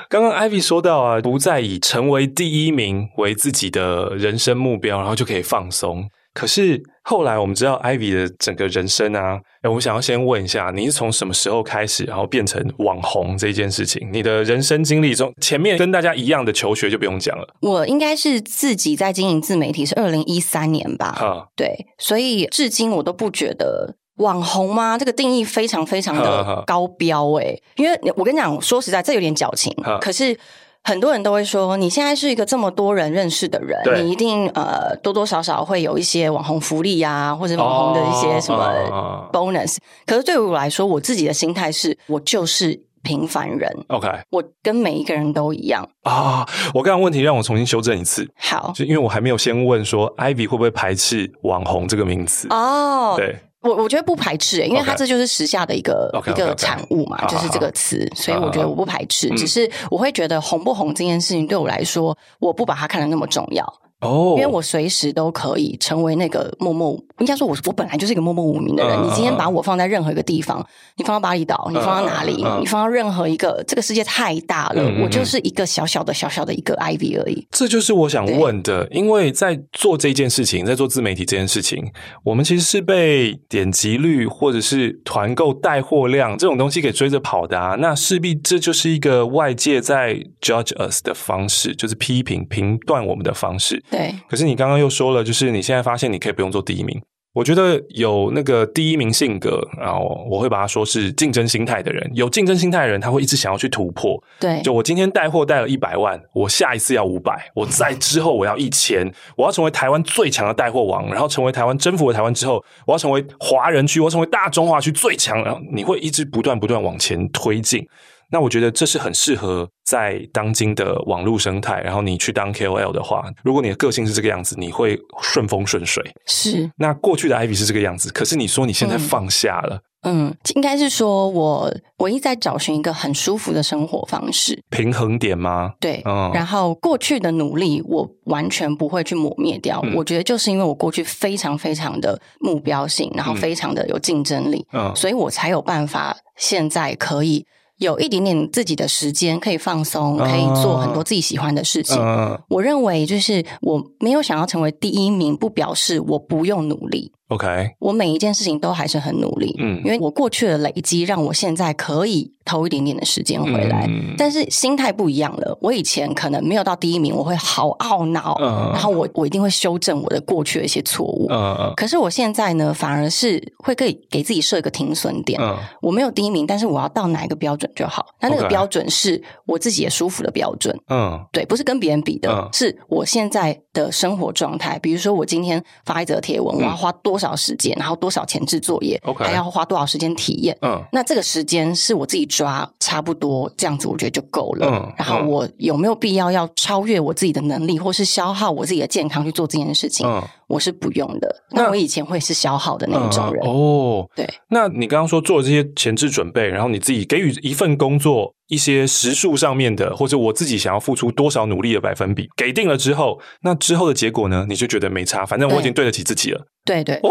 刚刚 Ivy 说到啊，不再以成为第一名为自己的人生目标，然后就可以放松。可是后来我们知道 Ivy 的整个人生啊，诶，我想要先问一下，你是从什么时候开始，然后变成网红这件事情？你的人生经历中，前面跟大家一样的求学就不用讲了。我应该是自己在经营自媒体，是二零一三年吧？哈，对，所以至今我都不觉得网红吗？这个定义非常非常的高标诶，因为我跟你讲，说实在，这有点矫情，可是。很多人都会说，你现在是一个这么多人认识的人，你一定呃多多少少会有一些网红福利啊，或者网红的一些什么 bonus。Oh, 可是对于我来说，我自己的心态是我就是平凡人。OK，我跟每一个人都一样啊。我刚刚问题让我重新修正一次。好，就因为我还没有先问说，Ivy 会不会排斥网红这个名词？哦，对。我我觉得不排斥，因为它这就是时下的一个一个产物嘛.就是这个词，所以我觉得我不排斥，只是我会觉得红不红这件事情对我来说，我不把它看得那么重要。哦，因为我随时都可以成为那个默默，应该说我我本来就是一个默默无名的人。Uh, 你今天把我放在任何一个地方，你放到巴厘岛，你放到哪里，uh, uh, 你放到任何一个，这个世界太大了，嗯、我就是一个小小的小小的一个 Ivy 而已。这就是我想问的，因为在做这件事情，在做自媒体这件事情，我们其实是被点击率或者是团购带货量这种东西给追着跑的啊。那势必这就是一个外界在 judge us 的方式，就是批评评断我们的方式。对，可是你刚刚又说了，就是你现在发现你可以不用做第一名。我觉得有那个第一名性格，然后我会把它说是竞争心态的人。有竞争心态的人，他会一直想要去突破。对，就我今天带货带了一百万，我下一次要五百，我再之后我要一千，我要成为台湾最强的带货王，然后成为台湾征服了台湾之后，我要成为华人区，我要成为大中华区最强，然后你会一直不断不断往前推进。那我觉得这是很适合在当今的网络生态，然后你去当 KOL 的话，如果你的个性是这个样子，你会顺风顺水。是。那过去的 Ivy 是这个样子，可是你说你现在放下了，嗯，嗯，应该是说我唯一在找寻一个很舒服的生活方式，平衡点吗？对，嗯。然后过去的努力，我完全不会去抹灭掉。嗯，我觉得就是因为我过去非常非常的目标性，然后非常的有竞争力，嗯，所以我才有办法现在可以。有一点点自己的时间可以放松，可以做很多自己喜欢的事情。Uh, uh, 我认为，就是我没有想要成为第一名，不表示我不用努力。OK，我每一件事情都还是很努力，嗯，因为我过去的累积让我现在可以投一点点的时间回来，嗯、但是心态不一样了。我以前可能没有到第一名，我会好懊恼，嗯、然后我我一定会修正我的过去的一些错误，嗯、可是我现在呢，反而是会可以给自己设一个停损点，嗯、我没有第一名，但是我要到哪一个标准就好，那那个标准是我自己也舒服的标准，嗯，对，不是跟别人比的，嗯、是我现在的生活状态。比如说，我今天发一则贴文，我要花多。多少时间，然后多少前置作业，Okay. 还要花多少时间体验？嗯，那这个时间是我自己抓，差不多这样子，我觉得就够了。嗯，然后我有没有必要要超越我自己的能力，或是消耗我自己的健康去做这件事情？嗯，我是不用的。那我以前会是消耗的那种人。嗯、哦，对。那你刚刚说做了这些前置准备，然后你自己给予一份工作一些时数上面的，或者我自己想要付出多少努力的百分比，给定了之后，那之后的结果呢？你就觉得没差，反正我已经对得起自己了。对对，哦，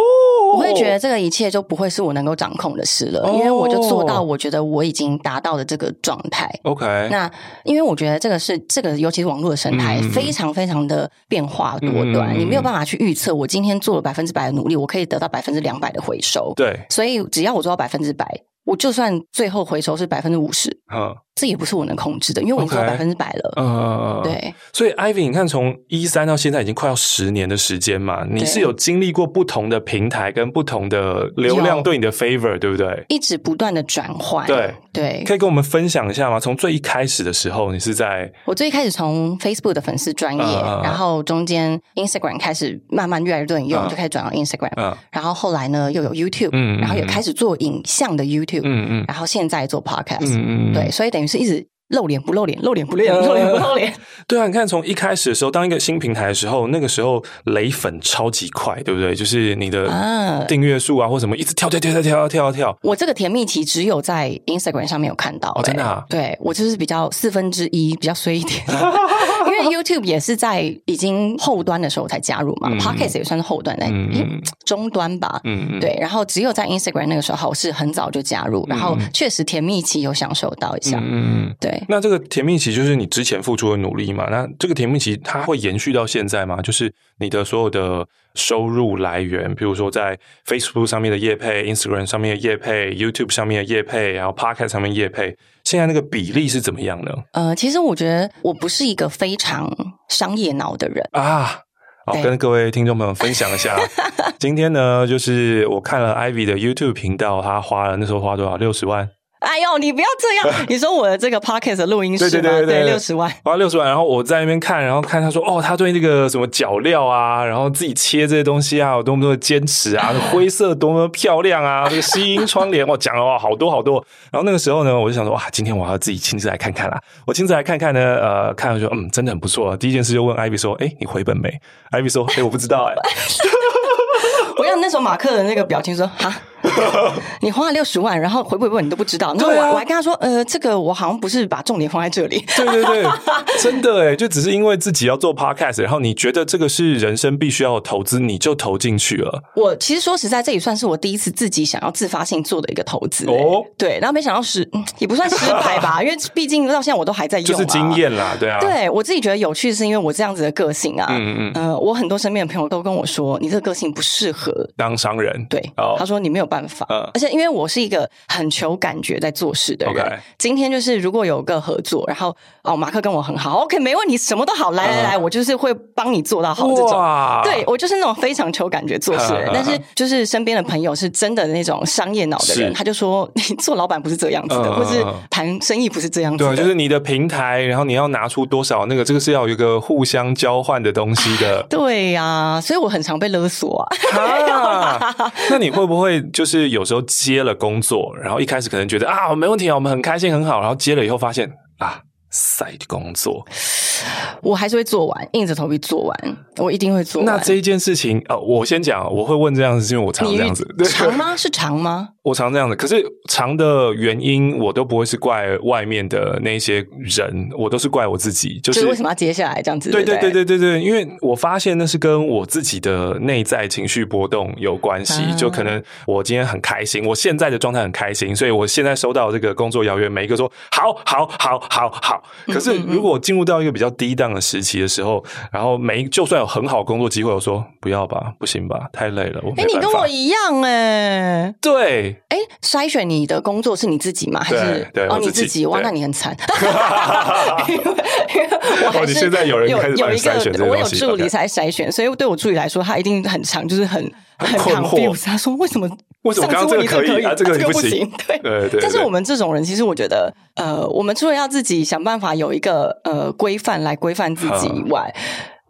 我会觉得这个一切就不会是我能够掌控的事了，哦、因为我就做到我觉得我已经达到的这个状态。OK，那因为我觉得这个是这个，尤其是网络的生态、嗯、非常非常的变化多端，嗯、你没有办法去预测我今天做了百分之百的努力，我可以得到百分之两百的回收。对，所以只要我做到百分之百。我就算最后回收是百分之五十，嗯，这也不是我能控制的，因为我已经做百分之百了，嗯，对。所以，Ivy，你看，从一三到现在已经快要十年的时间嘛，你是有经历过不同的平台跟不同的流量对你的 favor，对不对？一直不断的转换，对对。可以跟我们分享一下吗？从最一开始的时候，你是在我最一开始从 Facebook 的粉丝专业，然后中间 Instagram 开始慢慢越来越多人用，就开始转到 Instagram，嗯，然后后来呢又有 YouTube，嗯，然后也开始做影像的 YouTube。嗯嗯，然后现在做 podcast，嗯嗯，对，所以等于是一直露脸不露脸，露脸不露脸，露脸不露脸。对啊，你看从一开始的时候，当一个新平台的时候，那个时候雷粉超级快，对不对？就是你的订阅数啊，或什么一直跳跳跳跳跳跳跳。我这个甜蜜期只有在 Instagram 上面有看到，真的啊？对，我就是比较四分之一比较衰一点。因为 YouTube 也是在已经后端的时候才加入嘛，Podcast 也算是后端的，嗯，中端吧，嗯，对。然后只有在 Instagram 那个时候是很早就加入，然后确实甜蜜期有享受到一下，嗯，对。那这个甜蜜期就是你之前付出的努力嘛？那这个甜蜜期它会延续到现在吗？就是你的所有的收入来源，比如说在 Facebook 上面的业配，Instagram 上面的业配，YouTube 上面的业配，然后 Podcast 上面业配。现在那个比例是怎么样呢？呃，其实我觉得我不是一个非常商业脑的人啊。好，跟各位听众朋友分享一下，今天呢，就是我看了 Ivy 的 YouTube 频道，他花了那时候花多少？六十万。哎呦，你不要这样！你说我的这个 podcast 录音室吗？对对对对，六十万，花六十万。然后我在那边看，然后看他说，哦，他对那个什么脚料啊，然后自己切这些东西啊，有多么多的坚持啊，灰色多么漂亮啊，这个吸音窗帘，我讲了哇，好多好多。然后那个时候呢，我就想说，哇，今天我要自己亲自来看看啦。我亲自来看看呢，呃，看了说，嗯，真的很不错。第一件事就问 Ivy 说，哎，你回本没？Ivy 说，哎，我不知道哎。我要那时候马克的那个表情说，哈。你花了六十万，然后回不回本你都不知道。那我我还跟他说，呃，这个我好像不是把重点放在这里。对对对，真的哎，就只是因为自己要做 podcast，然后你觉得这个是人生必须要投资，你就投进去了。我其实说实在，这也算是我第一次自己想要自发性做的一个投资哦。对，然后没想到失，也不算失败吧，因为毕竟到现在我都还在用，就是经验啦，对啊。对我自己觉得有趣，是因为我这样子的个性啊，嗯嗯嗯，呃，我很多身边的朋友都跟我说，你这个个性不适合当商人。对，他说你没有办法，而且。因为我是一个很求感觉在做事的人.今天就是如果有个合作，然后哦，马克跟我很好，OK，没问题，什么都好，来来来，我就是会帮你做到好这种。对，我就是那种非常求感觉做事的人，但是就是身边的朋友是真的那种商业脑的人，他就说你做老板不是这样子的，或是谈生意不是这样子的。对，就是你的平台，然后你要拿出多少那个，这个是要有一个互相交换的东西的。对呀、啊，所以我很常被勒索啊。啊那你会不会就是有时候？接了工作，然后一开始可能觉得啊，没问题啊，我们很开心很好，然后接了以后发现啊，side 工作。我还是会做完，硬着头皮做完，我一定会做完。那这一件事情，呃，我先讲，我会问这样子，是因为我常这样子。长吗？是长吗？我常这样子，可是长的原因，我都不会是怪外面的那些人，我都是怪我自己。就是为什么要接下来这样子？对对对对对对，因为我发现那是跟我自己的内在情绪波动有关系。就可能我今天很开心，我现在的状态很开心，所以我现在收到这个工作邀约，每一个说好好好好好。可是如果进入到一个比较低档的时期的时候，然后每就算有很好工作机会，我说不要吧，不行吧，太累了。我哎，你跟我一样哎，对，哎，筛选你的工作是你自己吗？还是对哦你自己？哇，那你很惨。我还是现在有人开始有一个，我有助理才筛选，所以对我助理来说，他一定很长，就是很很困惑。他说为什么为什么刚刚这个可以，这个不行？对对对。但是我们这种人，其实我觉得，呃，我们除了要自己想办法有一个呃规范来规范自己以外。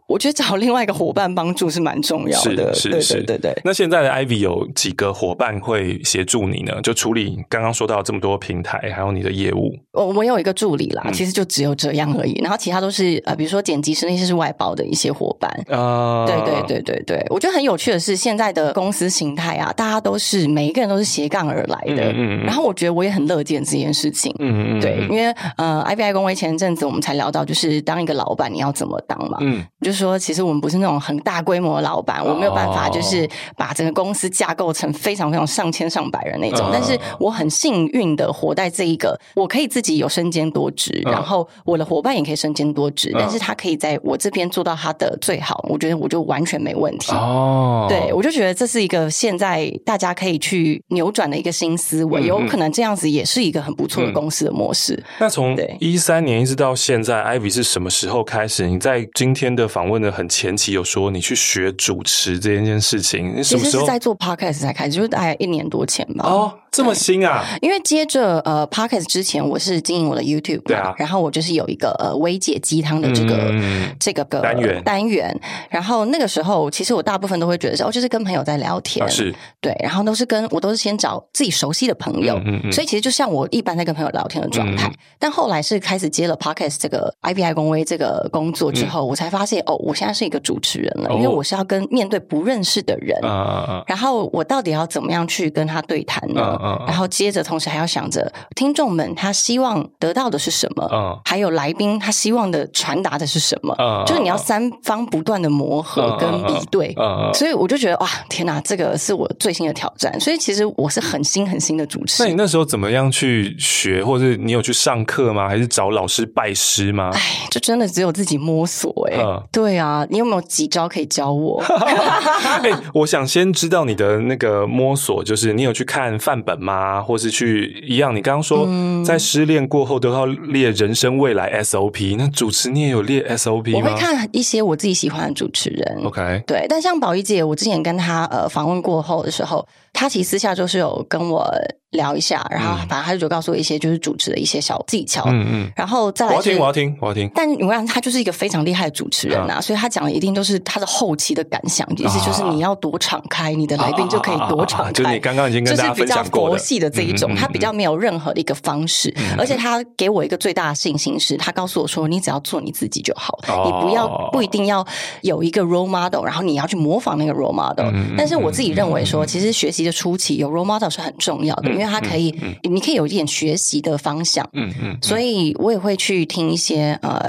我觉得找另外一个伙伴帮助是蛮重要的，是是是，对对。那现在的 Ivy 有几个伙伴会协助你呢？就处理刚刚说到这么多平台，还有你的业务。我我有一个助理啦，嗯、其实就只有这样而已。然后其他都是呃，比如说剪辑师那些是外包的一些伙伴啊。对对对对对，我觉得很有趣的是现在的公司形态啊，大家都是每一个人都是斜杠而来的。嗯。然后我觉得我也很乐见这件事情。嗯。对，因为呃，Ivy 爱公威前阵子我们才聊到，就是当一个老板你要怎么当嘛。嗯。就是说其实我们不是。那种很大规模的老板，我没有办法，就是把整个公司架构成非常非常上千上百人那种。但是我很幸运的活在这一个，我可以自己有身兼多职，然后我的伙伴也可以身兼多职，但是他可以在我这边做到他的最好，我觉得我就完全没问题。哦，对，我就觉得这是一个现在大家可以去扭转的一个新思维，有可能这样子也是一个很不错的公司的模式。那从一三年一直到现在，Ivy 是什么时候开始？你在今天的访问的很前期。有说你去学主持这件事情，你什么时候？在做 podcast 才开始，就是大概一年多前吧。哦，这么新啊！因为接着呃 podcast 之前，我是经营我的 YouTube，对啊，然后我就是有一个呃微解鸡汤的这个、嗯、这个个单元单元。然后那个时候，其实我大部分都会觉得是，哦，就是跟朋友在聊天，啊、是对，然后都是跟我都是先找自己熟悉的朋友，嗯嗯嗯，所以其实就像我一般在跟朋友聊天的状态。嗯、但后来是开始接了 podcast 这个 IBI 公微这个工作之后，嗯、我才发现哦，我现在是一个主。持人了，因为我是要跟面对不认识的人，哦、然后我到底要怎么样去跟他对谈呢？哦、然后接着，同时还要想着听众们他希望得到的是什么，哦、还有来宾他希望的传达的是什么，哦、就是你要三方不断的磨合跟比对，哦、所以我就觉得哇，天哪，这个是我最新的挑战。所以其实我是很新很新的主持人。那你那时候怎么样去学，或者你有去上课吗？还是找老师拜师吗？哎，就真的只有自己摸索哎、欸。哦、对啊，你有没有？几招可以教我？哎，我想先知道你的那个摸索，就是你有去看范本吗？或是去一样？你刚刚说、嗯、在失恋过后都要列人生未来 SOP，那主持你也有列 SOP 吗？我会看一些我自己喜欢的主持人。OK，对，但像宝仪姐，我之前跟她呃访问过后的时候，她其实私下就是有跟我聊一下，然后反正他就告诉我一些就是主持的一些小技巧，嗯嗯，然后再来我要听，我要听，我要听。但你看，他就是一个非常厉害的主持人呐，所以他讲的一定都是他的后期的感想，意思就是你要多敞开，你的来宾就可以多敞开。就是你刚刚已经跟大家分享过佛系的这一种，他比较没有任何的一个方式，而且他给我一个最大的信心是，他告诉我说，你只要做你自己就好，你不要不一定要有一个 role model，然后你要去模仿那个 role model。但是我自己认为说，其实学习的初期有 role model 是很重要的，因为它可以。你可以有一点学习的方向，嗯嗯，所以我也会去听一些呃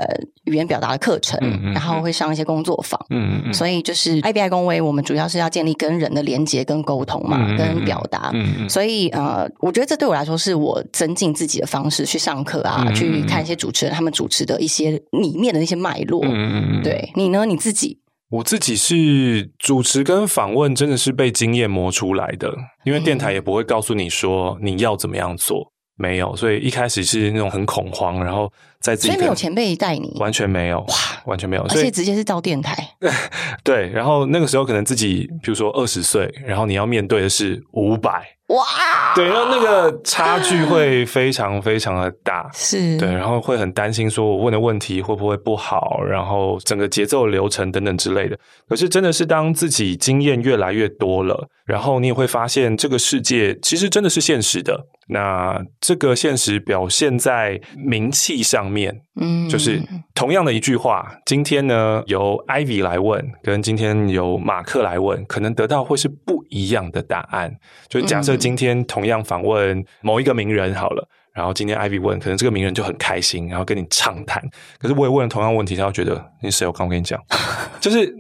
语言表达的课程，然后会上一些工作坊，嗯嗯，所以就是 IBI 工位，我们主要是要建立跟人的连接跟沟通嘛，跟表达，嗯，所以呃，我觉得这对我来说是我增进自己的方式，去上课啊，去看一些主持人他们主持的一些里面的那些脉络，嗯嗯，对你呢？你自己？我自己是主持跟访问，真的是被经验磨出来的。因为电台也不会告诉你说你要怎么样做，没有，所以一开始是那种很恐慌，然后在自己所以没有前辈带你，完全没有哇，完全没有，而且直接是到电台。对，然后那个时候可能自己，比如说二十岁，然后你要面对的是五百。哇，对，然后那个差距会非常非常的大，是对，然后会很担心说我问的问题会不会不好，然后整个节奏流程等等之类的。可是真的是当自己经验越来越多了，然后你也会发现这个世界其实真的是现实的。那这个现实表现在名气上面，嗯，就是同样的一句话，今天呢由 Ivy 来问，跟今天由马克来问，可能得到会是不一样的答案。就假设今天同样访问某一个名人好了，然后今天 Ivy 问，可能这个名人就很开心，然后跟你畅谈。可是我也问了同样问题，他会觉得你谁？我刚刚跟你讲，就是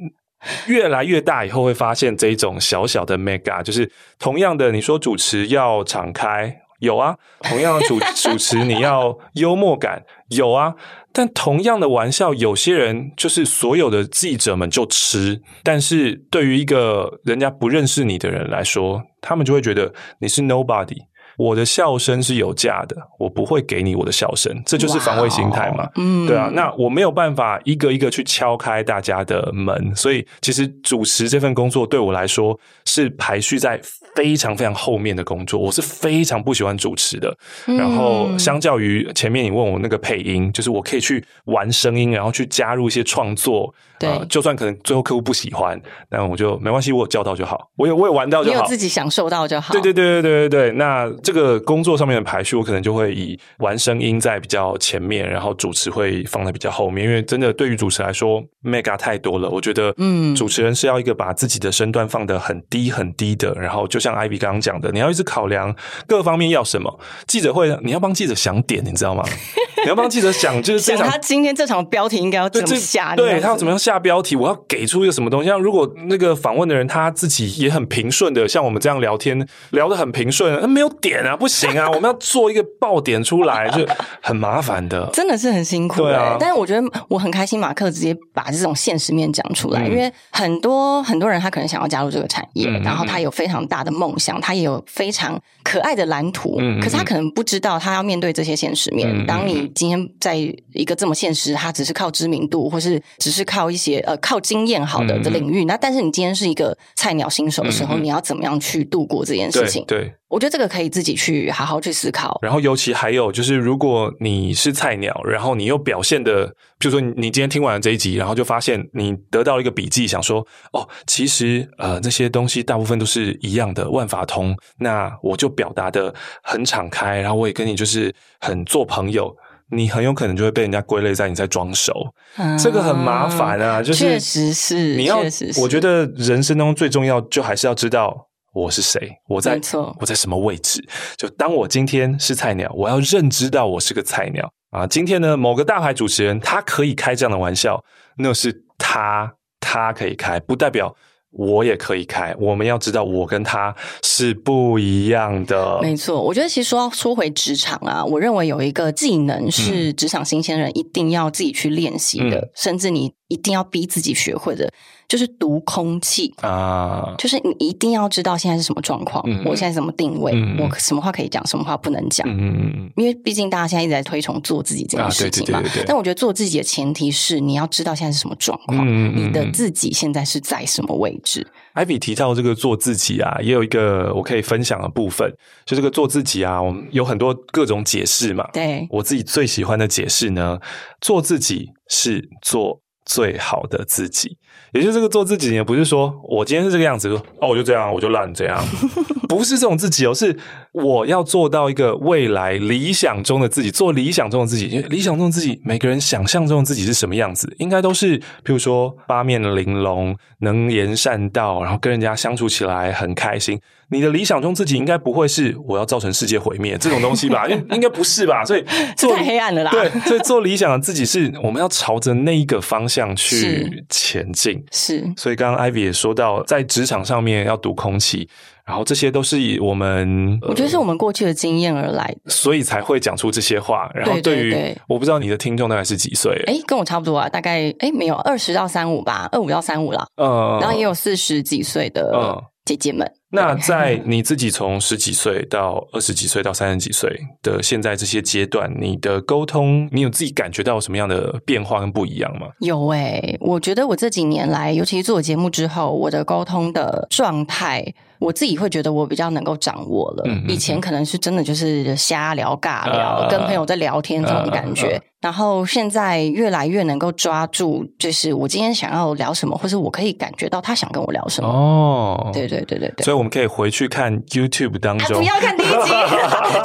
越来越大以后会发现这一种小小的 mega，就是同样的，你说主持要敞开。有啊，同样的主 主持，你要幽默感，有啊。但同样的玩笑，有些人就是所有的记者们就吃，但是对于一个人家不认识你的人来说，他们就会觉得你是 nobody。我的笑声是有价的，我不会给你我的笑声，这就是防卫心态嘛。嗯，对啊，那我没有办法一个一个去敲开大家的门，所以其实主持这份工作对我来说是排序在非常非常后面的工作。我是非常不喜欢主持的。然后相较于前面你问我那个配音，就是我可以去玩声音，然后去加入一些创作。对、呃，就算可能最后客户不喜欢，那我就没关系，我有叫到就好，我有我有玩到就好，你有自己享受到就好。对对对对对对对，那这个工作上面的排序，我可能就会以玩声音在比较前面，然后主持会放在比较后面，因为真的对于主持来说，mega 太多了。我觉得，嗯，主持人是要一个把自己的身段放得很低很低的，然后就像 Ivy 刚刚讲的，你要一直考量各方面要什么。记者会，你要帮记者想点，你知道吗？你要帮记者想，就是这场他今天这场标题应该要怎么下？对，他要怎么样下？下标题，我要给出一个什么东西？像如果那个访问的人他自己也很平顺的，像我们这样聊天聊得很平顺，那没有点啊，不行啊！我们要做一个爆点出来，就很麻烦的，真的是很辛苦。对啊，但是我觉得我很开心，马克直接把这种现实面讲出来，嗯、因为很多很多人他可能想要加入这个产业，嗯、然后他有非常大的梦想，他也有非常可爱的蓝图，嗯、可是他可能不知道他要面对这些现实面。嗯、当你今天在一个这么现实，他只是靠知名度，或是只是靠一些呃靠经验好的的领域，那但是你今天是一个菜鸟新手的时候，你要怎么样去度过这件事情？对，我觉得这个可以自己去好好去思考。然后，尤其还有就是，如果你是菜鸟，然后你又表现的，比如说你今天听完了这一集，然后就发现你得到一个笔记，想说哦，其实呃这些东西大部分都是一样的，万法通。那我就表达的很敞开，然后我也跟你就是很做朋友。你很有可能就会被人家归类在你在装熟，嗯、这个很麻烦啊。就是确实是，你要，我觉得人生当中最重要，就还是要知道我是谁，我在，我在什么位置。就当我今天是菜鸟，我要认知到我是个菜鸟啊。今天呢，某个大牌主持人他可以开这样的玩笑，那是他，他可以开，不代表。我也可以开，我们要知道我跟他是不一样的。没错，我觉得其实说说回职场啊，我认为有一个技能是职场新鲜人一定要自己去练习的，嗯、甚至你一定要逼自己学会的，就是读空气啊，就是你一定要知道现在是什么状况，嗯、我现在怎么定位，嗯、我什么话可以讲，什么话不能讲。嗯，因为毕竟大家现在一直在推崇做自己这件事情嘛。啊、对对对对，但我觉得做自己的前提是你要知道现在是什么状况，嗯、你的自己现在是在什么位置。Ivy 提到这个做自己啊，也有一个我可以分享的部分，就这个做自己啊，我们有很多各种解释嘛。对，我自己最喜欢的解释呢，做自己是做最好的自己。也就是这个做自己，也不是说我今天是这个样子，哦我就这样，我就烂这样，不是这种自己哦，是我要做到一个未来理想中的自己，做理想中的自己。因为理想中的自己，每个人想象中的自己是什么样子，应该都是，譬如说八面玲珑、能言善道，然后跟人家相处起来很开心。你的理想中自己应该不会是我要造成世界毁灭这种东西吧？应应该不是吧？所以做太黑暗了啦。对，所以做理想的自己是我们要朝着那一个方向去前进。是，所以刚刚 Ivy 也说到，在职场上面要读空气，然后这些都是以我们，我觉得是我们过去的经验而来的，所以才会讲出这些话。然后对于，对对对，我不知道你的听众大概是几岁？哎，跟我差不多啊，大概哎没有二十到三五吧，二五到三五啦。嗯，然后也有四十几岁的姐姐们。那在你自己从十几岁到二十几岁到三十几岁的现在这些阶段，你的沟通，你有自己感觉到什么样的变化跟不一样吗？有诶、欸，我觉得我这几年来，尤其是做节目之后，我的沟通的状态。我自己会觉得我比较能够掌握了，以前可能是真的就是瞎聊尬聊，呃、跟朋友在聊天这种感觉。呃呃、然后现在越来越能够抓住，就是我今天想要聊什么，或是我可以感觉到他想跟我聊什么。哦，对对对对对。所以我们可以回去看 YouTube 当中，啊、不要看第一集，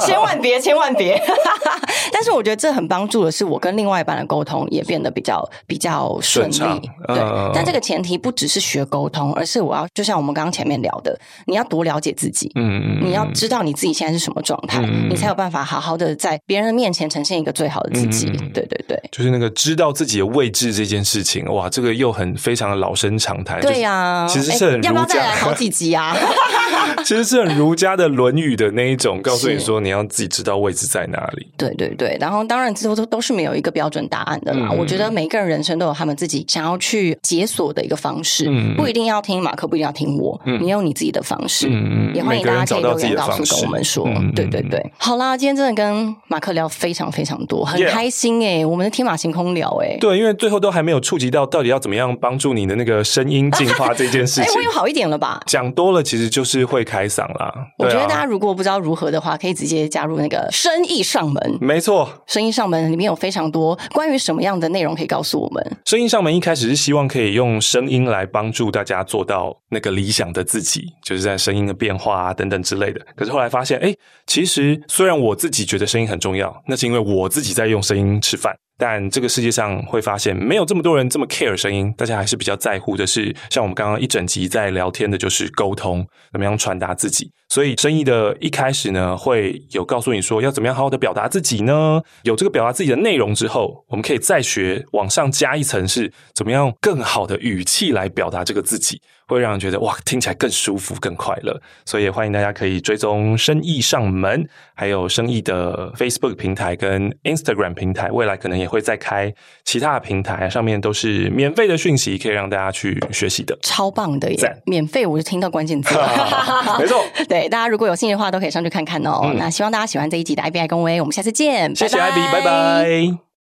千万别，千万别。但是我觉得这很帮助的是，我跟另外一半的沟通也变得比较比较顺利。对，呃、但这个前提不只是学沟通，而是我要就像我们刚刚前面聊的。你要多了解自己，嗯，你要知道你自己现在是什么状态，嗯、你才有办法好好的在别人的面前呈现一个最好的自己。嗯、对对对，就是那个知道自己的位置这件事情，哇，这个又很非常的老生常谈。对呀、啊，其实是很儒家，要不要再来好几集啊？其实是很儒家的《论语》的那一种，告诉你说你要自己知道位置在哪里。对对对，然后当然之后都都是没有一个标准答案的啦。嗯、我觉得每个人人生都有他们自己想要去解锁的一个方式，嗯、不一定要听马克，不一定要听我，嗯、你有你自己的方式。嗯，也欢迎大家可以留言告诉跟我们说，嗯、对对对。好啦，今天真的跟马克聊非常非常多，很开心哎、欸我们的天马行空聊哎、欸。对，因为最后都还没有触及到到底要怎么样帮助你的那个声音进化这件事 情。哎、欸，会有好一点了吧？讲多了其实就是会开嗓啦。我觉得大家如果不知道如何的话，可以直接加入那个生意上门。没错，生意上门里面有非常多关于什么样的内容可以告诉我们。生意上门一开始是希望可以用声音来帮助大家做到那个理想的自己，就是在声音的变化啊等等之类的。可是后来发现，哎，其实虽然我自己觉得声音很重要，那是因为我自己在用声音吃饭。但这个世界上会发现，没有这么多人这么 care 声音，大家还是比较在乎的是，像我们刚刚一整集在聊天的，就是沟通，怎么样传达自己。所以生意的一开始呢，会有告诉你说要怎么样好好的表达自己呢？有这个表达自己的内容之后，我们可以再学往上加一层，是怎么样更好的语气来表达这个自己。会让人觉得哇，听起来更舒服、更快乐。所以也欢迎大家可以追踪生意上门，还有生意的 Facebook 平台跟 Instagram 平台。未来可能也会再开其他的平台，上面都是免费的讯息，可以让大家去学习的。超棒的耶！免费，我就听到关键字了。没错，对大家如果有兴趣的话，都可以上去看看哦。嗯、那希望大家喜欢这一集的 IBI 公威，我们下次见。谢谢 IB，拜拜。